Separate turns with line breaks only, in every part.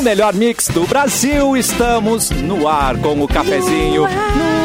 O melhor mix do Brasil. Estamos no ar com o cafezinho. No ar.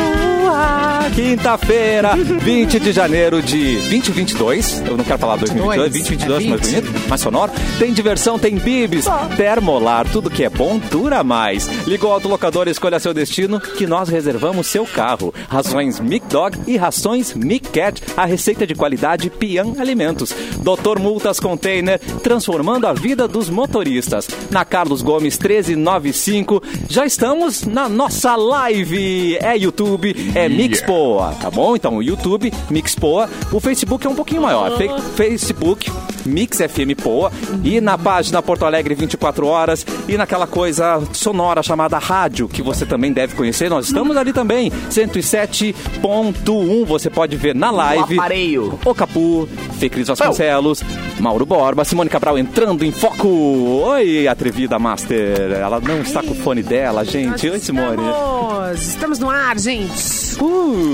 Quinta-feira, 20 de janeiro de 2022. Eu não quero falar 2022, 2022
É
mais
20.
bonito, mais sonoro. Tem diversão, tem bibis, termolar, tudo que é bom dura mais. Liga o autolocador e escolha seu destino que nós reservamos seu carro. Rações Mic Dog e rações Mic Cat. A receita de qualidade Pian Alimentos. Doutor Multas Container, transformando a vida dos motoristas. Na Carlos Gomes 1395. Já estamos na nossa live. É YouTube, é Mixpoa, tá bom? Então o YouTube, Mixpoa. O Facebook é um pouquinho maior. Fe- Facebook, Mix FM Poa. E na página Porto Alegre 24 horas. E naquela coisa sonora chamada rádio, que você também deve conhecer. Nós estamos ali também. 107.1. Você pode ver na live.
aparelho.
O Capu, Fê Cris Vasconcelos, Mauro Borba, Simone Cabral entrando em foco. Oi, atrevida Master. Ela não está com o fone dela, gente. Oi, Simone.
Estamos, estamos no ar, gente.
Uh.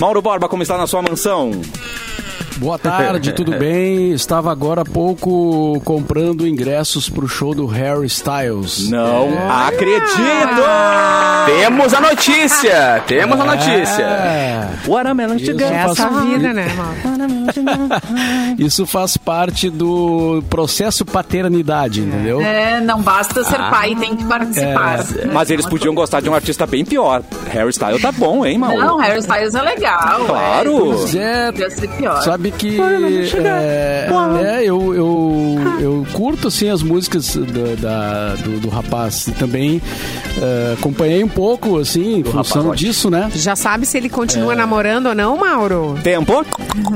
Mauro Borba, como está na sua mansão?
Boa tarde, tudo bem? Estava agora há pouco comprando ingressos pro show do Harry Styles.
Não acredito!
Temos a notícia! Temos a notícia!
É,
Watermelon sugar.
faz-
Essa vida, né,
isso faz parte do processo paternidade, entendeu?
É, não basta ser pai, tem que participar.
Mas eles podiam gostar de um artista bem pior. Harry Styles tá bom, hein, Mauro?
Não, Harry Styles é legal.
Claro.
Pois é,
É, podia ser pior.
Sabe que é, é, eu, eu, eu curto assim as músicas da, da- do, do rapaz e também é, acompanhei um pouco assim em função
rapaz,
disso, né?
Já sabe se ele continua namorando ou não, Mauro?
Tempo?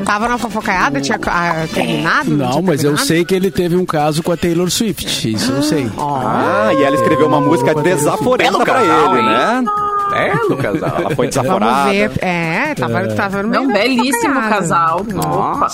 Tava na fofocaiada, tinha ah, terminado?
Não,
tinha
mas eu
terminado?
sei que ele teve um caso com a Taylor Swift, isso eu sei.
Ah, e ela escreveu uma música desaforenta
Belo
pra ele,
hein?
né?
É, casal.
Ela foi
Vamos
desaforada.
ver. É, tava, tava no
É
meio
um
da
belíssimo casal. Opa.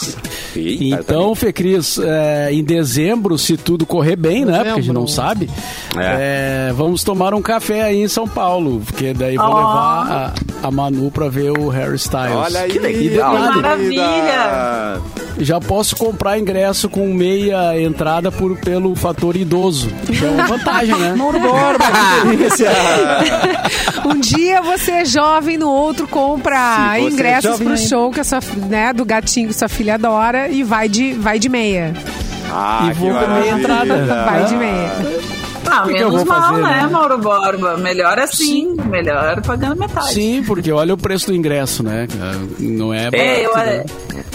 Eita,
Então, Fê Cris, é, em dezembro, se tudo correr bem, né? Porque a gente não sabe, é, vamos tomar um café aí em São Paulo, porque daí vou
Oh.
levar a, a Manu pra ver o Harry Styles.
Olha aí,
E detalhe,
Que maravilha.
já posso comprar ingresso com meia entrada por, pelo fator idoso. Que é uma vantagem, né?
Borba, que delícia!
Um dia você é jovem, no outro compra
é
ingressos
jovem
pro
ainda.
show que a sua, né, do gatinho que sua filha adora e vai de, vai de meia.
Ah,
E vou
que
com meia entrada.
Vai de meia.
Ah,
que
menos
vou
mal,
fazer,
né,
né?
Mauro Borba? Melhor assim, melhor pagando metade.
Sim, porque olha o preço do ingresso, né? Não é
É, eu,
barato, né?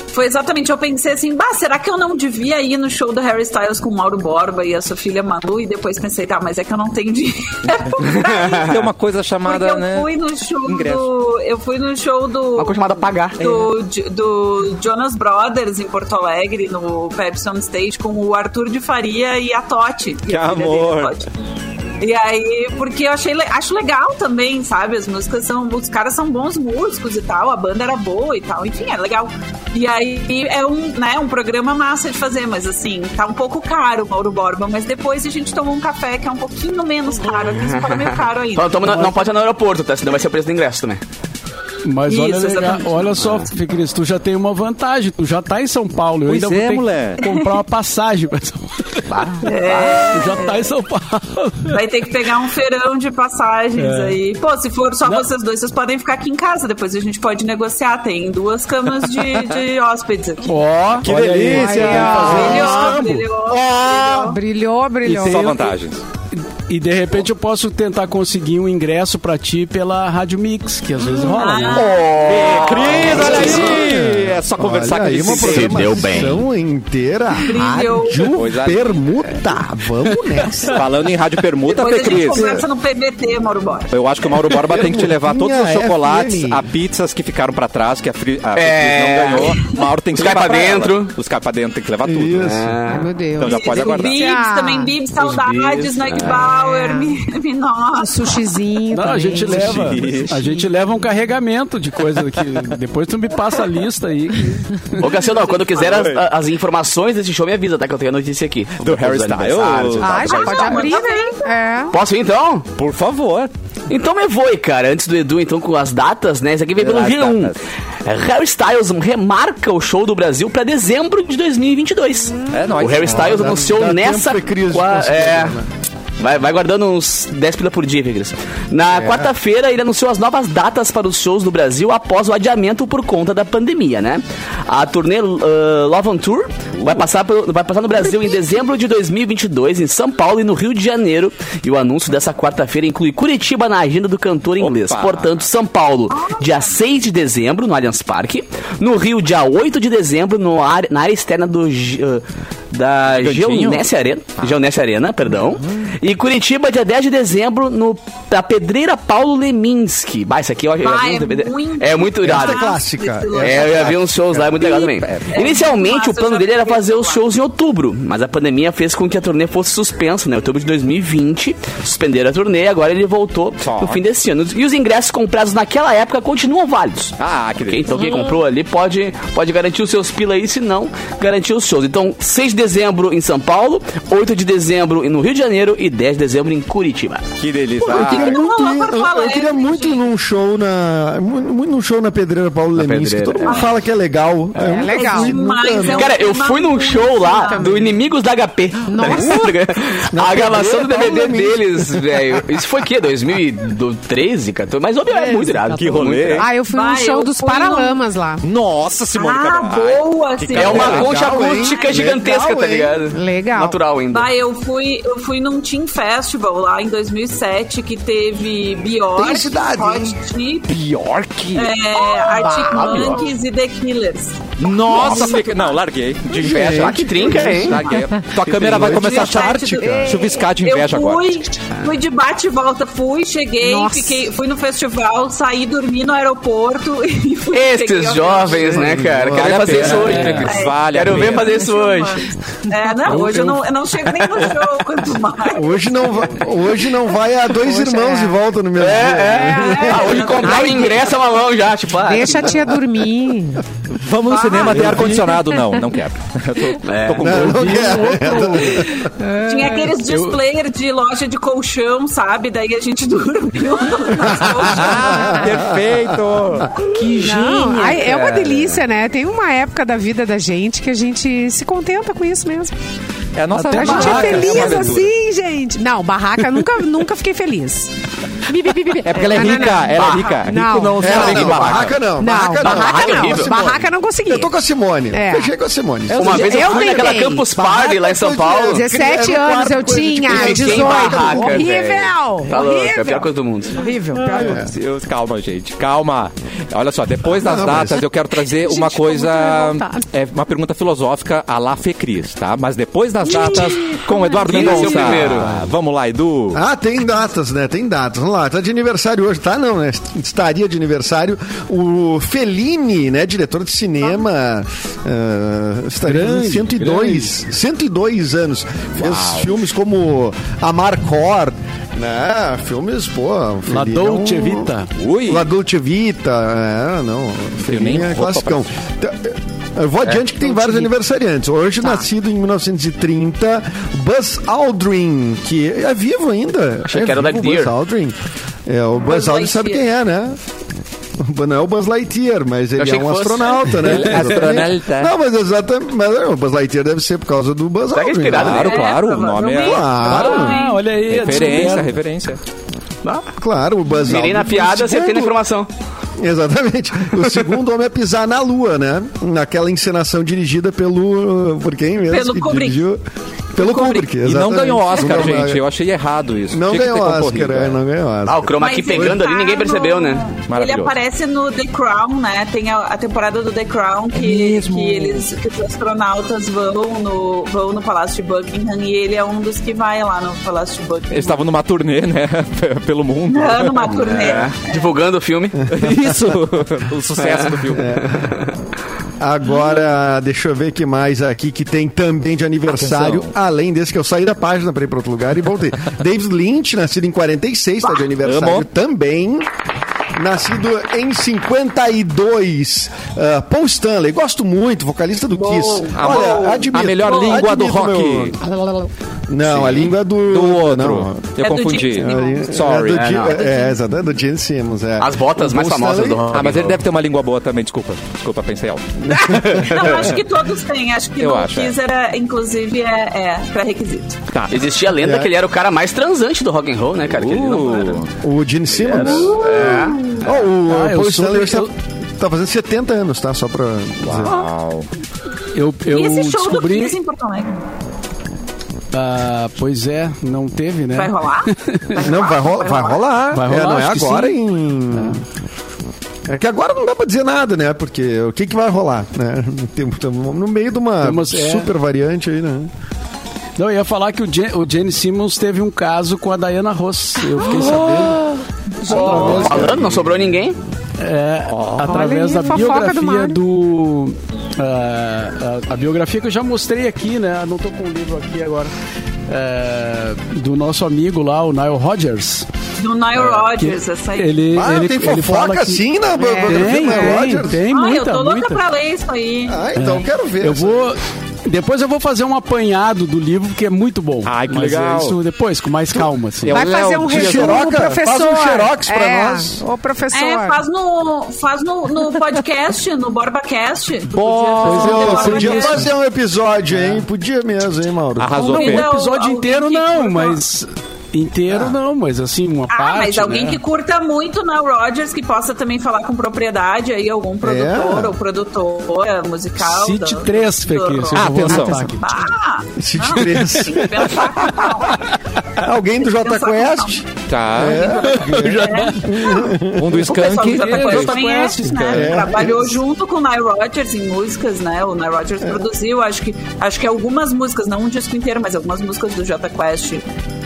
Foi exatamente, eu pensei assim, bah, será que eu não devia ir no show do Harry Styles com o Mauro Borba e a sua filha Manu? E depois pensei, tá, mas é que eu não tenho dinheiro.
Tem uma coisa chamada,
Porque eu
né?
fui no show
ingresso.
do. Eu fui no show do.
Uma coisa chamada pagar.
Do, do Jonas Brothers em Porto Alegre, no Pepsi on Stage, com o Arthur de Faria e a Totti.
Que
E a
amor.
E aí, porque eu achei, acho legal também, sabe? As músicas são. Os caras são bons músicos e tal, a banda era boa e tal, enfim, é legal. E aí é um, né, um programa massa de fazer, mas assim, tá um pouco caro o Mauro Borba, mas depois a gente tomou um café que é um pouquinho menos caro, aqui fala meio caro ainda.
Tamo na- não pode ir no aeroporto, tá? Senão vai ser o preço do ingresso também.
Mas
Isso,
olha,
exatamente.
olha só, Fê Cris, tu já tem uma vantagem. Tu já tá em São Paulo. Eu
Pois
ainda
é,
vou que comprar uma passagem pra São Paulo.
É.
Tu já tá em São Paulo.
Vai ter que pegar um feirão de passagens
É.
aí. Pô, se for só
Não.
vocês dois, vocês podem ficar aqui em casa. Depois a gente pode negociar. Tem duas camas de, de hóspedes aqui.
Ó,
Que
olha aí,
delícia!
tem que fazer um
Brilhou, brilhou, brilhou.
Brilhou, brilhou.
tem-
Só vantagens.
E de repente eu posso tentar conseguir um ingresso pra ti pela Rádio Mix, que às vezes rola, né?
Cris, olha aí! É só conversar
Olha
com
aí, uma
Se deu bem.
programação inteira. Rádio
é.
Permuta. Vamos nessa.
Falando em rádio permuta,
Depois
Fê
a gente
Cris.
conversa no PVT, Mauro Borba.
Eu acho que o Mauro Borba tem que te levar todos os chocolates,
FM.
a pizzas que ficaram pra trás, que a, Fri, a
É.
Fri não ganhou. Mauro tem que levar
pra dentro.
Os cai pra dentro, tem que levar tudo.
Isso.
né?
Ai, meu Deus.
Então já pode aguardar.
Bibs também, Bibs, saudades,
Bibs,
Nike
é.
Me,
Um sushizinho
Não, a gente leva,
Sushi.
a gente leva um carregamento de coisa que depois tu me passa a lista aí.
Ô, Cassiano, quando quiser as, as informações desse show, me avisa, tá? Que eu tenho a notícia aqui.
Do Harry Styles.
e tal.
Ah, já pode
Ah,
abrir,
tá
né? É.
Posso ir então?
Por favor.
Então me voe, cara. Antes do Edu, então, com as datas, né? Isso aqui veio pelo
As
G1.
datas.
Harry Styles remarca o show do Brasil pra dezembro de 2022.
É nóis.
O Harry Styles anunciou
dá
nessa...
tempo, Cris,
é,
né?
Vai, vai guardando uns 10 pila por dia, Figras. Na quarta-feira, ele anunciou as novas datas para os shows no Brasil após o adiamento por conta da pandemia, né? A turnê uh, Love on Tour vai passar, pelo- vai passar no Brasil em dezembro de 2022, em São Paulo e no Rio de Janeiro. E o anúncio dessa quarta-feira inclui Curitiba na agenda do cantor inglês.
Opa.
Portanto, São Paulo, dia 6 de dezembro, no Allianz Parque. No Rio, dia 8 de dezembro, no área- na área externa do, uh, da? Geonesse Arena. Geonesse Arena, perdão. E Curitiba, dia 10 de dezembro, no, da Pedreira Paulo Leminski. Bah, isso aqui eu, uns
é muito
É muito irado.
É clássica.
É, eu já vi uns shows lá, é muito legal também. Inicialmente,
massa,
o plano dele era fazer os shows em outubro, mas a pandemia fez com que a turnê fosse suspensa, né? Outubro de 2020, suspenderam a turnê, agora ele voltou
Só.
no fim desse ano. E os ingressos comprados naquela época continuam válidos.
Ah, que
Ok?
delícia.
Então quem comprou ali pode, pode garantir os seus pila aí, se não, garantir os shows. Então, 6 de dezembro em São Paulo, 8 de dezembro no Rio de Janeiro e 10 de dezembro em Curitiba.
Que delícia.
Eu queria
Ah,
muito,
lá pra
eu, eu queria
Alegre,
muito ir num show na. Muito, muito num show na Pedreira Paulo Leminski.
Pedreira,
Todo mundo fala que é legal. É, eu nunca
legal.
fui, nunca-
é
Cara, eu fui num
muito
show lá
bom.
do Inimigos da HP.
Nossa.
a gravação do DVD deles, velho. Isso foi o quê? 2013, 14? Mas óbvio, é muito irado.
Que rolê,
Muito?
Ah, eu fui num show
eu
dos Paralamas lá.
Nossa, Simone
Ah, boa,
que
sim.
É uma concha acústica gigantesca,
Legal,
tá
hein?
ligado?
Legal.
Natural ainda.
Bah, eu fui, eu fui num Team Festival lá em 2007 que teve Bjork,
Tem cidade,
Hot? Chip,
Bjork.
é, Arctic
Bah,
Monkeys e The Killers.
Nossa, fica- não, larguei. De inveja.
Ah, que trinca, hein?
Larguei. Tua câmera vai começar a
Ártica.
char- chuviscar de inveja
eu fui,
agora.
fui de bate e volta, fui, cheguei,
Nossa.
fiquei, fui no festival, saí, dormi no aeroporto e fui ao-
jovens, né, cara?
Vale
Quero fazer
pena,
isso hoje,
né?
né?
Vale
Quero ver fazer isso hoje.
É, não, hoje eu não, eu não chego nem no show, quanto mais.
Hoje não, va- hoje não vai a dois irmãos
é.
e volta no mesmo
É,
dia.
é. Ah, hoje comprar o ingresso é uma mão já, tipo, ah,
Deixa a tia dormir.
Vamos no cinema ter ar-condicionado. Não, não quero. Eu tô,
É.
tô com
Não, não quero.
Tinha aqueles displayer de loja de colchão, sabe? Daí a gente dormiu nas colchões.
Perfeito.
que
ai, é uma delícia, né? Tem uma época da vida da gente que a gente se contenta com isso mesmo.
É a nossa
A gente
barraca,
é feliz
aventura.
assim, gente. Não, barraca, nunca, nunca fiquei feliz. Bi, bi, bi, bi, bi.
É porque ela é
Não, não,
rica,
não.
ela é rica. Rico
Não.
não
É,
fala
não, não,
barraca.
barraca não.
Não,
barraca não.
barraca
é
não.
horrível.
Barraca não consegui.
Eu tô com a Simone.
É.
Fechei com a Simone.
Uma vez eu,
Eu
fui naquela
tentei.
Campus Party lá em São Paulo.
17
Era um
anos eu tinha,
E fiquei em
18.
barraca,
horrível.
Tá louco, é a pior
horrível.
coisa do mundo.
Horrível.
Eu- Calma, gente, calma. Olha só, depois das
Não,
datas eu quero trazer uma coisa. É uma pergunta filosófica a lá Fecris, tá? Mas depois das datas, com o Eduardo Mendonça.
primeiro?
Vamos lá, Edu.
Ah, tem datas, né? Tem datas. Vamos lá, tá de aniversário hoje. Tá não, né? Estaria de aniversário o Fellini, né? Diretor de cinema. ah, estaria
Grande,
fazendo 102, 102 anos. Fez filmes como Amarcor, né? Filmes, pô...
La
é
Dolce Vita.
Ui.
La Dolce Vita, é, não. Fellini é classicão. Tá, Eu vou adiante que tem vários aniversariantes. Hoje, nascido em 1930, Buzz Aldrin, que é vivo ainda.
Achei
é
que era o Lightyear.
Buzz Aldrin. É, o Buzz,
Buzz
Aldrin sabe quem é, né? Não é o Buzz Lightyear, mas ele
achei
é um
fosse.
astronauta, né?
Ele é astronauta.
Não, mas exatamente. Mas é, o Buzz Lightyear deve ser por causa do Buzz
Será que é
Aldrin.
inspirado
né?
Claro,
É,
claro, o nome é.
Claro,
Ah, olha aí. a
Referência, referência.
claro, o Buzz
Virei
Aldrin.
na
foi o
piada, acertei na informação.
Exatamente. O segundo homem a pisar na Lua, né? Naquela encenação dirigida pelo. Por quem mesmo?
Pelo
que
Kubrick.
dirigiu? Pelo Kubrick,
E não ganhou Oscar,
Não
gente. Eu achei errado isso.
Não
Tinha
ganhou Oscar, é, não ganhou Oscar.
Ah, o chroma
ele
pegando ali,
tá
ninguém percebeu,
no-
né?
Ele aparece no The Crown, né? Tem a, a temporada do The Crown que,
mesmo?
que eles que os astronautas vão no, vão no Palácio de Buckingham e ele é um dos que vai lá no Palácio de Buckingham.
Eles estavam numa turnê, né? Pelo mundo.
Ah, numa turnê.
É, divulgando o filme.
Isso, o sucesso do filme.
Agora, deixa eu ver que mais aqui que tem também de aniversário,
Atenção.
além desse que eu saí da página para ir para outro lugar e voltei. David Lynch, nascido em 46, está de aniversário
amo.
também. Nascido em 52. Ah, Paul Stanley, gosto muito, vocalista do Kiss.
A-
Olha, admito.
a melhor língua do rock.
meu- Não, a língua é do...
Do outro.
Não,
Eu
É do
confundi.
Língua-
Sorry.
É, do
É,
é, exato, é do Gene Simmons. É.
As botas
O
mais famosas do rock.
Ah, mas ele deve ter uma língua boa também, desculpa. Desculpa, pensei alto.
Não, acho que todos têm. Acho que
Eu acho, é.
Kiss era, inclusive, é, é pré-requisito.
Tá.
Existia a lenda
É.
que ele era o cara mais transante do rock and roll, né, cara? Que ele não era.
O Gene Simmons.
É.
Oh, o
Ah,
Paul Stanley tá, tá fazendo 70 anos, tá? Só pra dizer.
Uau.
Eu, eu
e esse show do
descobri.
Kiss em Porto Alegre?
Ah, pois é, não teve, né?
Vai rolar?
Não, vai, ro vai rolar.
Vai
É,
rolar,
não é
acho que
agora em... É que agora não dá pra dizer nada, né? Porque o que, que vai rolar, né? Estamos no meio de uma
Temos- é.
super variante aí, né?
Não, eu ia falar que o, Jen, o Jenny Simmons teve um caso com a Diana Ross. Eu fiquei sabendo. Através,
Falando, não sobrou ninguém.
é, através
Olha aí,
da
do
biografia
Mário.
do. Ah, a, a biografia que eu já mostrei aqui, né? Não tô com o livro aqui agora. É, do nosso amigo lá, o Nile Rodgers.
Do Nile Rodgers, essa aí.
Ele,
Ah,
ele,
tem
ele fala
fofoca
que-
assim na
É.
biografia do
Tem,
Nile
tem,
Rodgers?
tem
ah,
muita,
eu tô louca
muita.
pra ler isso aí.
Ah, então quero ver.
Eu vou. Depois eu vou fazer um apanhado do livro, que é muito bom.
Ai, que
Mas
legal.
é Isso depois, com mais calma, assim.
Eu-
Vai fazer um resumo, professor.
faz um xerox pra
é,
nós.
Ô, professor.
É, faz no, faz no, no podcast, no BorbaCast.
Boa.
podia fazer
Pô,
no
podia fazer um episódio, hein? Podia mesmo, hein, Mauro?
Arrasou,
Não,
Fê.
um episódio inteiro não, mas. Inteiro não, mas assim, uma
Ah,
parte.
mas alguém
né?
que curta muito na Rodgers, que possa também falar com propriedade aí, algum produtor
É.
ou produtora musical.
Cite
do-
três, Fê,
do
já vou
Atenção.
Ah,
Cite três.
com calma.
Alguém do Jota Quest?
Tá. Um do
O pessoal
Skank.
do Jota
É,
Quest né?
é.
Trabalhou junto com o Nile Rodgers em músicas, né? O Nile Rodgers
É.
produziu, acho que, acho que algumas músicas, não um disco inteiro, mas algumas músicas do Jota Quest.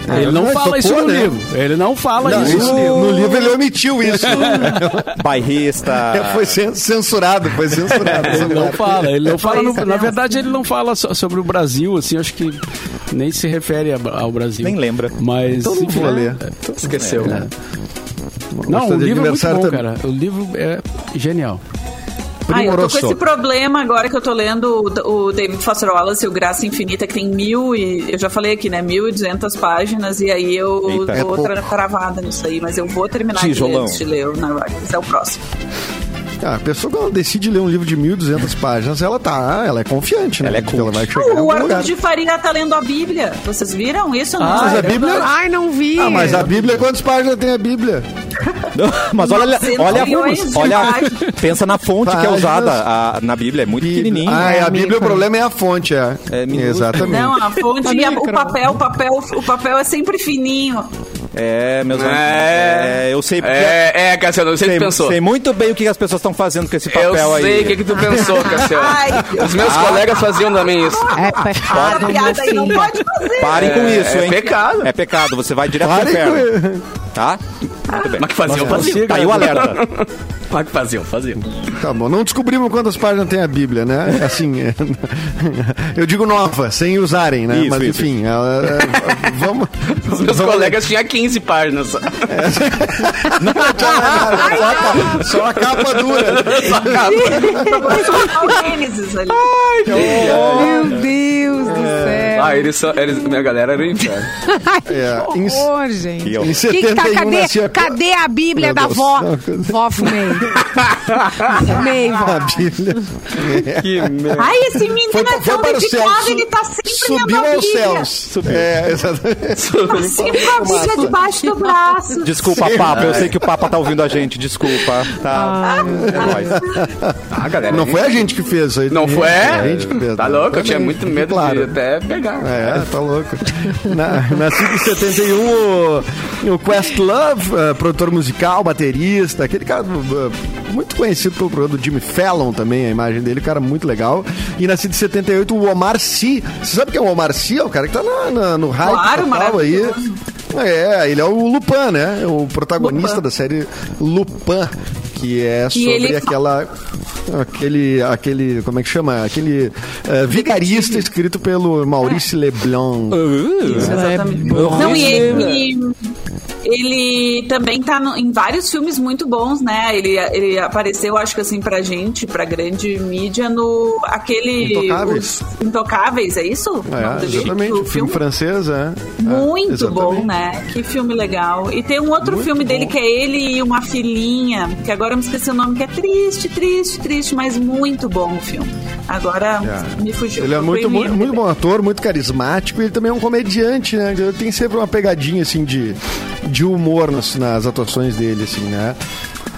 Ele não
Ele
fala isso no
né?
livro. Ele não fala
Não,
isso
isso,
no livro.
no livro ele omitiu isso.
Bairrista.
foi cen- censurado, foi censurado.
Ele não fala, ele não fala. no- na verdade, ele não fala so- sobre o Brasil, assim, acho que nem se refere ao Brasil.
Nem lembra.
Mas.
Então não
enfim,
vou ler.
Esqueceu.
É. Não, o livro é muito bom,
também.
cara. O livro é genial.
Ah, eu tô com esse problema agora que eu tô lendo o, o David Foster Wallace, o Graça Infinita, que tem mil e... Eu já falei aqui, né? Mil e duzentas páginas, e aí eu
Eita.
É
tô
pouco.
tra- travada nisso aí, mas eu vou terminar
Tijolão.
antes de ler o Narrative. É o próximo.
Ah, a pessoa quando decide ler um livro de 1.200 páginas, ela tá, ela é confiante, né?
Ela é
que ela vai chegar
o Arthur
lugar.
de Faria tá lendo a Bíblia. Vocês viram isso? Não?
Ah, mas a Bíblia...
Ai, não vi.
Ah, mas a Bíblia, quantas páginas tem a Bíblia?
Mas olha, olha, olha,
páginas.
pensa na fonte que é
Páginas.
usada a- na Bíblia, é muito pequenininho.
Ah, é, a
amigo.
Bíblia, o problema é a fonte, é.
É.
Exatamente.
Não, a fonte e a- o papel, o papel, o papel é sempre fininho.
É, meus amigos.
É.
É, eu sei porque.
É, é, Cassiano, eu sei o que pensou.
sei muito bem o que as pessoas estão fazendo com esse
Eu
papel aí.
sei o que, que tu pensou, Cassiano.
Ai,
Os meus colegas faziam também isso.
É pecado,
piada aí não pode fazer.
Parem com
É,
isso,
é
hein?
pecado.
É pecado, você vai direto pro
Parem
inferno. Tá? Muito bem.
Mas que faziam, faziam.
Siga-
Tá aí o alerta.
Mas que faziam, faziam.
Tá bom, não descobrimos quantas páginas tem a Bíblia, né? Assim, é, eu digo nova, sem usarem, né?
Isso,
Mas
isso,
enfim, ela- é, vamos.
Os meus
vamos-
colegas tinham 15 páginas.
Só a capa- Só a capa dura.
O Gênesis ali.
Meu Deus céu.
Ah, eles só. Eles, minha galera era o inferno.
É, em,
Que horror, gente.
Que horror.
em
Que que
71
tá, cadê,
nascia
cadê a Bíblia da vó? Vó, fumei. Fumei, vó.
a Bíblia.
Que merda.
Ai, esse menino
Foi,
é tão dedicado, ele tá sempre
Subiu
lendo a
aos
Bíblia.
céus. É, exatamente.
Tá sempre com a Bíblia debaixo do braço.
Desculpa, Papa. Eu sei que o Papa tá ouvindo a gente. Desculpa. Tá. É nóis.
Ah, galera.
Não foi a gente que fez isso aí.
Não foi?
É a gente que fez.
Tá
né?
louco? Eu tinha muito medo
claro.
de até pegar.
É, tá louco. Na, na 571, o, o Questlove, uh, produtor musical, baterista, aquele cara uh, muito conhecido pelo programa do Jimmy Fallon também, a imagem dele, cara muito legal. E na 578, o Omar Sy. Você sabe quem é o Omar Sy? É o cara que tá na, na- no hype
Claro,
total aí. É, ele é o Lupin, né? O protagonista
Lupin.
da série Lupin, que é sobre
ele
aquela aquele aquele como é que chama? Aquele eh, vigarista escrito pelo Maurice Leblanc.
Isso, exatamente. Não, e ele, ele também tá no- em vários filmes muito bons, né? Ele, ele apareceu, acho que assim, pra gente, pra grande mídia, no aquele.
Intocáveis.
Intocáveis, é isso?
É,
dele?
exatamente.
O
O filme francês, é.
Muito
É, exatamente.
bom, né? Que filme legal. E tem um outro
Muito
filme dele
bom.
que é ele e uma filhinha, que agora eu me esqueci o nome, que é triste, triste, triste, mas muito bom o filme. Agora
É.
me fugiu.
Ele é muito, muito, muito bom ator, muito carismático e ele também é um comediante, né? Ele Tem sempre uma pegadinha, assim, de, de humor nas, nas atuações dele, assim, né?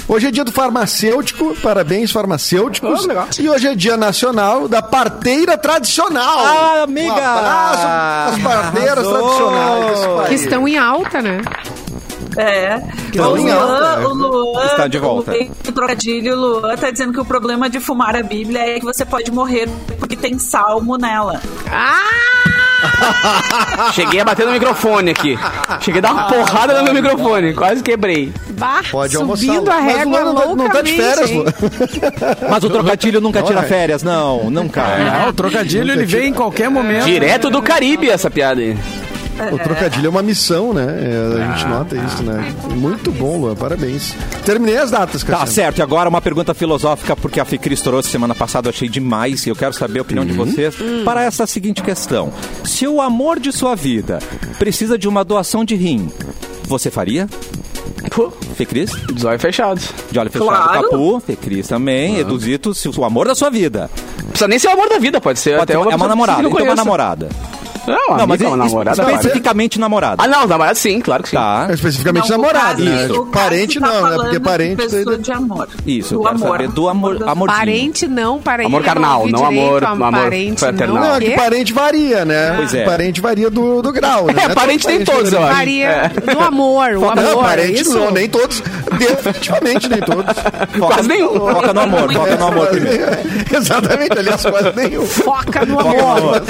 Hoje é dia do farmacêutico, parabéns farmacêuticos.
Oh.
E hoje é dia nacional da parteira tradicional.
Ah, amiga!
Um abraço às parteiras
Arrasou!
tradicionais.
Que estão em alta, né?
É.
Estão
o Luan,
alta,
o Luan,
Está de volta.
O, trocadilho, o Luan tá dizendo que o problema de fumar a Bíblia é que você pode morrer porque tem salmo nela.
Cheguei a bater no microfone aqui. Cheguei a dar uma porrada no meu microfone. Quase quebrei.
Bah,
Pode
subindo
almoçar.
a
Mas o
régua
Luan não tá- não tá de férias.
Mas o trocadilho nunca tira
Olha.
férias, não, não cai.
Ah, o trocadilho ele vem em qualquer momento.
Direto do Caribe essa piada aí.
O trocadilho é uma missão, né? É, a gente nota isso, né? Muito bom, Luan. Parabéns. Terminei as datas,
Tá
Cassiano.
certo, e agora uma pergunta filosófica, porque a Ficris trouxe semana passada, eu achei demais, e eu quero saber a opinião de vocês para essa seguinte questão. Se o amor de sua vida precisa de uma doação de rim, você faria?
Pô,
Fecris?
de olhos fechados.
De olho fechado,
Claro.
Capu, Fecris também, Eduzito, se o amor da sua vida.
Precisa nem ser o amor da vida, pode ser
Pode
até
ser- é uma namorada, então é uma namorada.
Não,
Não, mas es-
namorada.
especificamente namorada.
Ah, não, namorada sim, claro que sim.
Tá.
Especificamente
Não, caso-
né? Tipo,
caso
parente
tá
não, né? Porque parente...
pessoa de amor.
Isso,
do amor.
saber do amor, amorzinho.
Parente não, parente
Amor carnal, não amor- amor
parente
fraternal.
não.
É que parente varia, né?
Pois é.
Parente varia do, do grau, né?
É,
Não
parente tem
todo
todos, eu acho.
Varia no amor, o amor,
Não,
é
parente não, nem todos. Definitivamente nem todos.
Quase nenhum.
Foca no amor, foca no amor primeiro.
Exatamente, aliás, quase nenhum.
Foca no amor.
amor.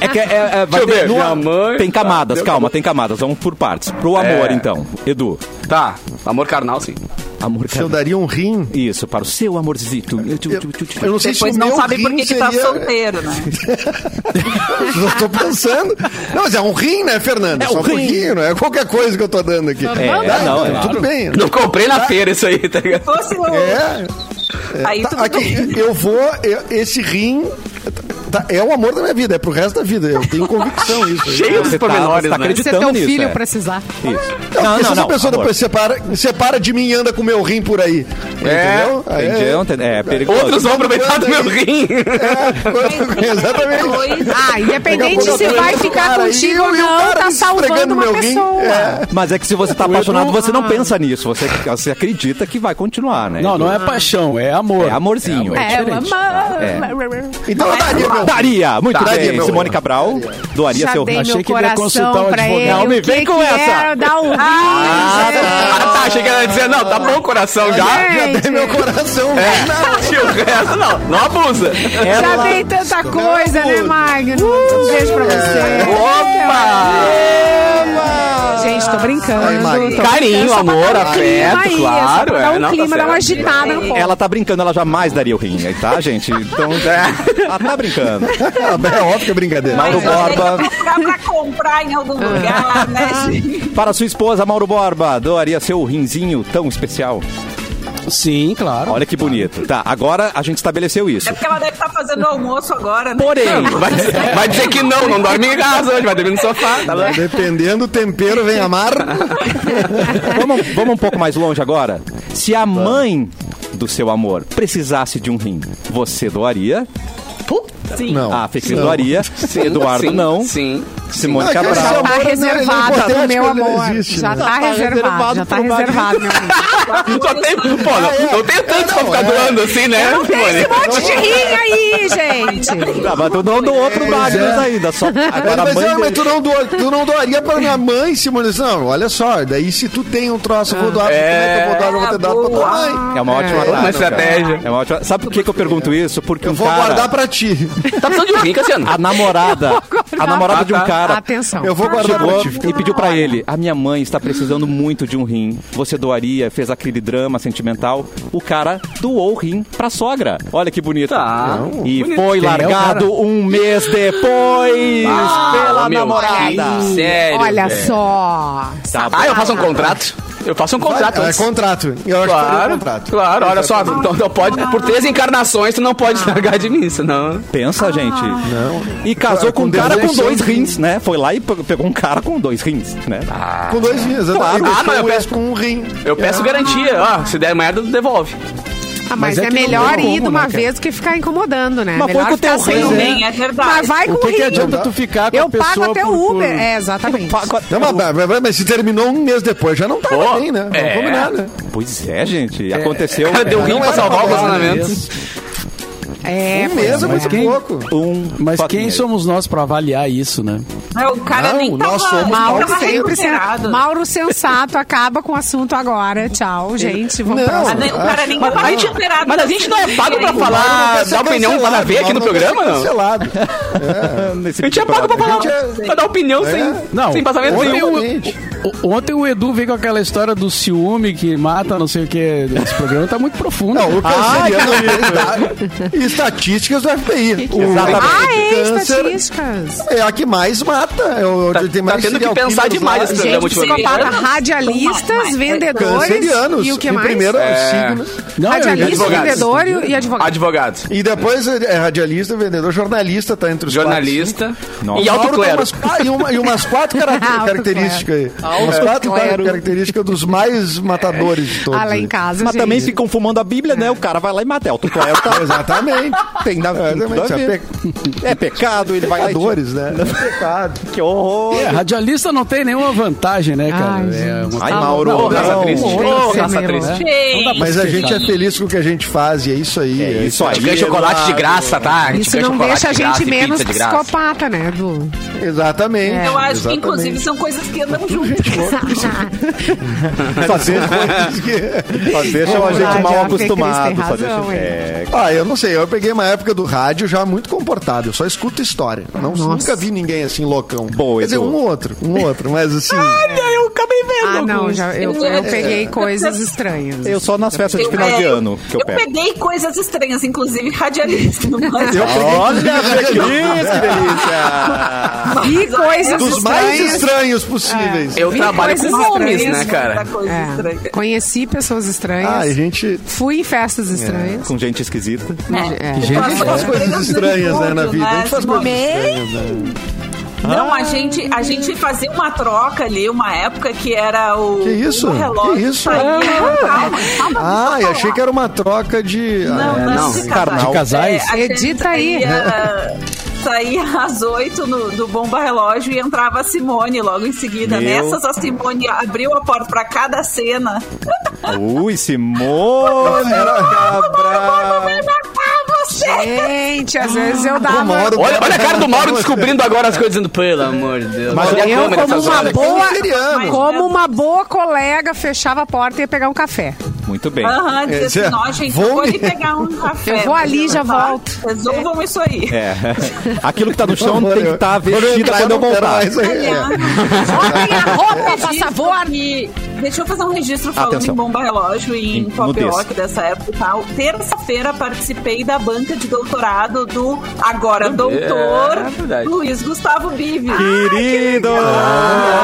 É que é, é, vai
Deixa eu
ter-
ver,
no-
minha mãe-
Tem camadas,
Deu
calma, tem camadas. Vamos por partes. Pro amor,
É.
então. Edu.
Tá, amor carnal sim.
Amor,
Se eu daria um rim...
Isso, para o seu amorzito.
Eu não sei
Depois
se
não sabe por que, tá
seria-
solteiro, né?
Eu tô pensando. Não, mas é um rim, né, Fernando?
É
Só
um rim.
pouquinho, não é qualquer coisa que eu tô dando aqui.
É,
Tá,
não,
então
é
tudo bem.
Não comprei na feira isso aí, tá ligado?
Fosse o...
É,
Aí
tá,
tudo
aqui,
bem.
eu vou. eu- esse rim tá- é o amor da minha vida, é pro resto da vida. Eu tenho convicção isso.
Cheio dos
Você tá-
pormenores,
você tá
né?
acreditando.
Se teu
nisso,
filho
é.
precisar.
Isso.
Não,
Não,
porque
não,
se essa
não.
pessoa
amor.
depois separa, separa de mim e anda com o meu rim por aí. Entendeu? Aí
Entendi,
é-
É perigoso.
Outros vão aproveitar do meu rim.
É, exatamente.
Ah, independente se vai ficar contigo ou não, tá salvando uma
meu rim.
pessoa.
É.
Mas é que se você tá apaixonado, você não pensa nisso. Você, você acredita que vai continuar, né?
Não, não é paixão, é amor.
É amorzinho.
É,
diferente.
amor.
Então eu daria meu
Daria, muito
Daria,
bem. Simone
amor.
Cabral doaria
Já
seu
dei
Achei que ele ia consultar o advogado.
ele.
Não, vem com essa.
dar um rim,
Ah, tá, achei que ela ia dizer, não, tá bom o coração já.
Já dei meu coração.
E o resto, não, não abusa.
Já dei tanta coisa, né, Magno? Um beijo pra você.
Opa!
Gente, tô brincando.
Ai,
tô
Carinho,
brincando,
amor,
um
afeto,
aí,
claro, é,
um
não, tá
clima, dar uma
certo.
agitada no povo.
Ela tá brincando, ela jamais daria o rim, aí, tá, gente? Então, ela tá brincando.
É óbvio que é brincadeira.
Mauro Borba.
pra comprar em algum lugar, né, gente?
Para sua esposa, Mauro Borba, doaria seu rinzinho tão especial?
Sim, claro.
Olha que bonito. Tá, agora a gente estabeleceu isso.
É porque ela deve estar fazendo almoço agora, né?
Porém,
Vai, dizer- vai dizer que não, não dorme em casa hoje, vai dormir no sofá. Tá?
Dependendo do tempero, vem amar.
vamos, vamos um pouco mais longe agora. Se a mãe do seu amor precisasse de um rim, você doaria?
Sim.
Não.
A Fecris
Não.
doaria, Eduardo
sim,
não,
Sim.
Simone
Não, é
Cabral.
amor
Tá
é
reservado
hipotético,
pro meu
ele não
amor.
existe,
Já
né?
tá
tá
reservado,
reservado
já tá reservado, meu amigo.
Só tem, pô, não, tenho tanto pra ficar doando assim, né,
Tem
Simone?
esse monte de rim aí, gente.
Ah, mas tu não doou pro Magnus ainda, só agora
mas, é, tu, não doa- tu não doaria pra minha mãe, Simone. Não, olha só, daí se tu tem um troço, eu vou doar.
É.
É eu vou doar? Eu vou ter dado pra tua mãe.
É uma ótima
É.
tática.
Uma estratégia.
É uma ótima... Sabe por que, que eu pergunto isso? Porque
Eu
um
vou
cara,
guardar pra ti.
Tá precisando de um rim, Cassiano.
a namorada, a namorada de um
Ah, tá.
cara
Atenção.
Eu vou guardar pra
chegou e pediu pra ele: A minha mãe está precisando muito de um rim. Você doaria? Fez aquele drama sentimental. O cara doou o rim pra sogra. Olha que bonito.
Tá.
E
Bonito.
foi
Quem
largado um mês depois pela
meu,
namorada.
que Sério.
Olha
velho.
só.
Tá
Ah, eu faço um contrato? Eu faço um contrato.
É
antes.
contrato. Eu acho que faria
Claro,
contrato.
claro, olha só, então, não pode, por três encarnações tu não pode largar de mim, senão...
Pensa, gente.
Não.
E casou com
Com
um cara com dois rins, né? Foi lá e pe- pegou um cara com dois rins, né?
Com dois rins, exatamente.
Claro. Ah,
Deixou
mas eu peço-
com um rim.
Eu peço garantia, ó, se der merda, devolve.
Ah, mas,
Mas é
é,
não
melhor ir de uma
né,
vez do que ficar incomodando, né?
Mas foi
melhor
com o teu
sem
rim, né?
rim.
É verdade.
Mas vai com
O
o
que, que
rim.
adianta tu ficar com
Eu
a pessoa
pago até
por-
o
por-
Uber. É, exatamente.
Pago até
Não, mas, mas- se terminou um mês depois, já não
Pô,
bem, né? Vamos
é.
combinar, né?
Pois é, gente. Aconteceu.
Cara, deu rim
não
pra
é
salvar o relacionamento.
É,
Um mês é muito
quem-
pouco.
Um
Mas quem somos nós pra avaliar isso, né?
É, O cara
Não,
nem tava,
nós somos
Mauro
tava
sempre. Mauro sensato acaba com o assunto agora. Tchau, gente. Vamos
Não.
pra
O cara nem tava
a gente,
recuperado.
mas a gente não é pago pra
Sim.
falar, dar opinião para ver aqui no programa, não?
Cancelado.
Nesse
A gente é pago pra falar,
é-
pra dar opinião sem,
Não,
sem passamento nenhum.
Ontem o Edu veio com aquela história do ciúme que mata não sei o que. Esse programa tá muito profundo.
Não, o
Ai,
canceriano é Estatísticas do FBI. O
Exatamente.
Ah, é, estatísticas.
é a que mais mata. É
Tá-
tem
tá
mais
tendo que pensar demais esse programa
Gente, psicopata, radialistas, vendedores.
Cancerianos.
E o que mais?
primeiro é o
É.
signo.
Não,
Radialista, vendedor e advogado.
Advogado,
E depois é radialista, vendedor, jornalista tá entre os
jornalista
Nossa.
e alto clero.
ah, e, uma- e umas quatro características aí. Umas
Alto
quatro
clero.
características dos mais matadores de todos.
Ah, lá em
aí.
casa,
Mas
gente.
também ficam fumando a Bíblia, né? O cara vai lá e mata. É autoclero, tá?
Exatamente.
Tem na a
Exatamente.
ver.
Pe-
É pecado, ele vai lá e
Pecadores, né? Pecado.
Que horror.
É, radialista não tem nenhuma vantagem, né, cara?
Ai,
é uma
Ai,
Tá
Mauro.
raça
não.
triste. Raça triste.
Gente,
Mas a gente é feliz com o que a gente faz e é isso aí.
É isso aí.
Ganha chocolate de graça, tá? A
Isso não deixa a gente menos psicopata, né, Edu?
Exatamente.
eu acho que, inclusive, são coisas que andam juntas.
Só deixa,
que-
só deixam a
É
gente mal
Cris
acostumado. Só
razão,
deixa... É,
Ah, eu não sei, eu peguei uma época do rádio já muito comportado, eu só escuto história. Não,
Nossa.
nunca vi ninguém assim loucão.
Boa,
Quer dizer, um ou outro, um ou outro, mas assim...
Eu acabei vendo.
Ah, não, já, eu, eu peguei coisas estranhas.
eu só nas festas de final
é,
de
eu-
ano que eu
Eu
pego.
peguei coisas estranhas, inclusive radialista. Mas,
Eu peguei
Olha, que
de-
delícia, que
coisas
dos mais estranhos possíveis.
Eu Trabalho com homens,
estranhas,
né, cara?
É, conheci pessoas estranhas.
Ah, a gente...
Fui em festas estranhas.
Com gente esquisita.
É.
A gente faz coisas estranhas, né, na vida. A gente faz coisas estranhas, né?
Não, a gente, a gente fazia uma troca ali, uma época que era o,
Que isso?
o relógio.
Que isso?
saía- Calma, calma,
Ah, eu achei que era uma troca de...
Não,
Ah,
não,
não,
de.
De casais?
É, a gente
Edita aí.
Saía, saía às oito do Bomba Relógio e entrava a Simone logo em seguida.
Meu.
Nessas, a Simone abriu a porta pra cada cena.
Ui, Simone!
Gente, às vezes eu dava.
Mauro-
Olha, olha a cara do Mauro descobrindo agora as coisas, dizendo, pelo amor de Deus.
Mas
Olha
Eu, como uma
horas.
boa, como uma boa colega, fechava a porta e ia pegar um café.
Muito bem.
Aham,
é-
assim, ó, gente,
vou
eu vou ali pegar um café.
Eu vou ali, já
tá?
volto.
Resolvam isso aí.
É. Aquilo que tá no chão tem que estar
Quando eu
vestida
entrar,
quando eu voltar.
é.
Joguem a roupa, por favor.
E deixa eu fazer um registro falando
Atenção.
em Bomba Relógio e em
Em
Pop. Rock dessa época e tal. Terça-feira participei da banca de doutorado do agora doutor
É.
Luiz Gustavo Bive.
Querido!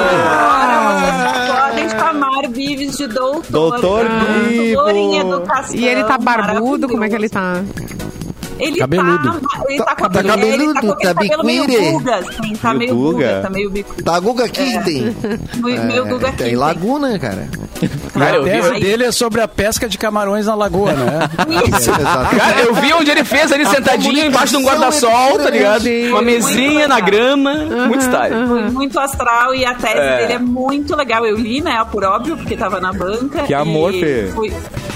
Agora vocês podem chamar Bives de doutor.
Doutor
Doutor em
Bivo.
educação.
E ele tá barbudo, como é que ele tá?
Ele
Cabeludo.
tá, ele tá, com
Tá
ele
cabeludo,
tá
tá
cabelo meio. Guga, assim, tá
Meio
meio
Guga.
Guga, tá meio bico.
Tá Guga Kitten.
Meio, meio Guga
É, tem
Kitten.
laguna, cara.
Cara, eu
A
vi,
tese dele é sobre a pesca de camarões na lagoa, né?
Isso.
Exato.
cara, eu vi onde ele fez ali sentadinho embaixo de um guarda-sol, tá ligado? Uma mesinha na grama. Muito style.
Foi muito astral e a tese
É.
dele é muito legal. Eu li, né, por óbvio, porque tava na banca.
Que amor, Fê.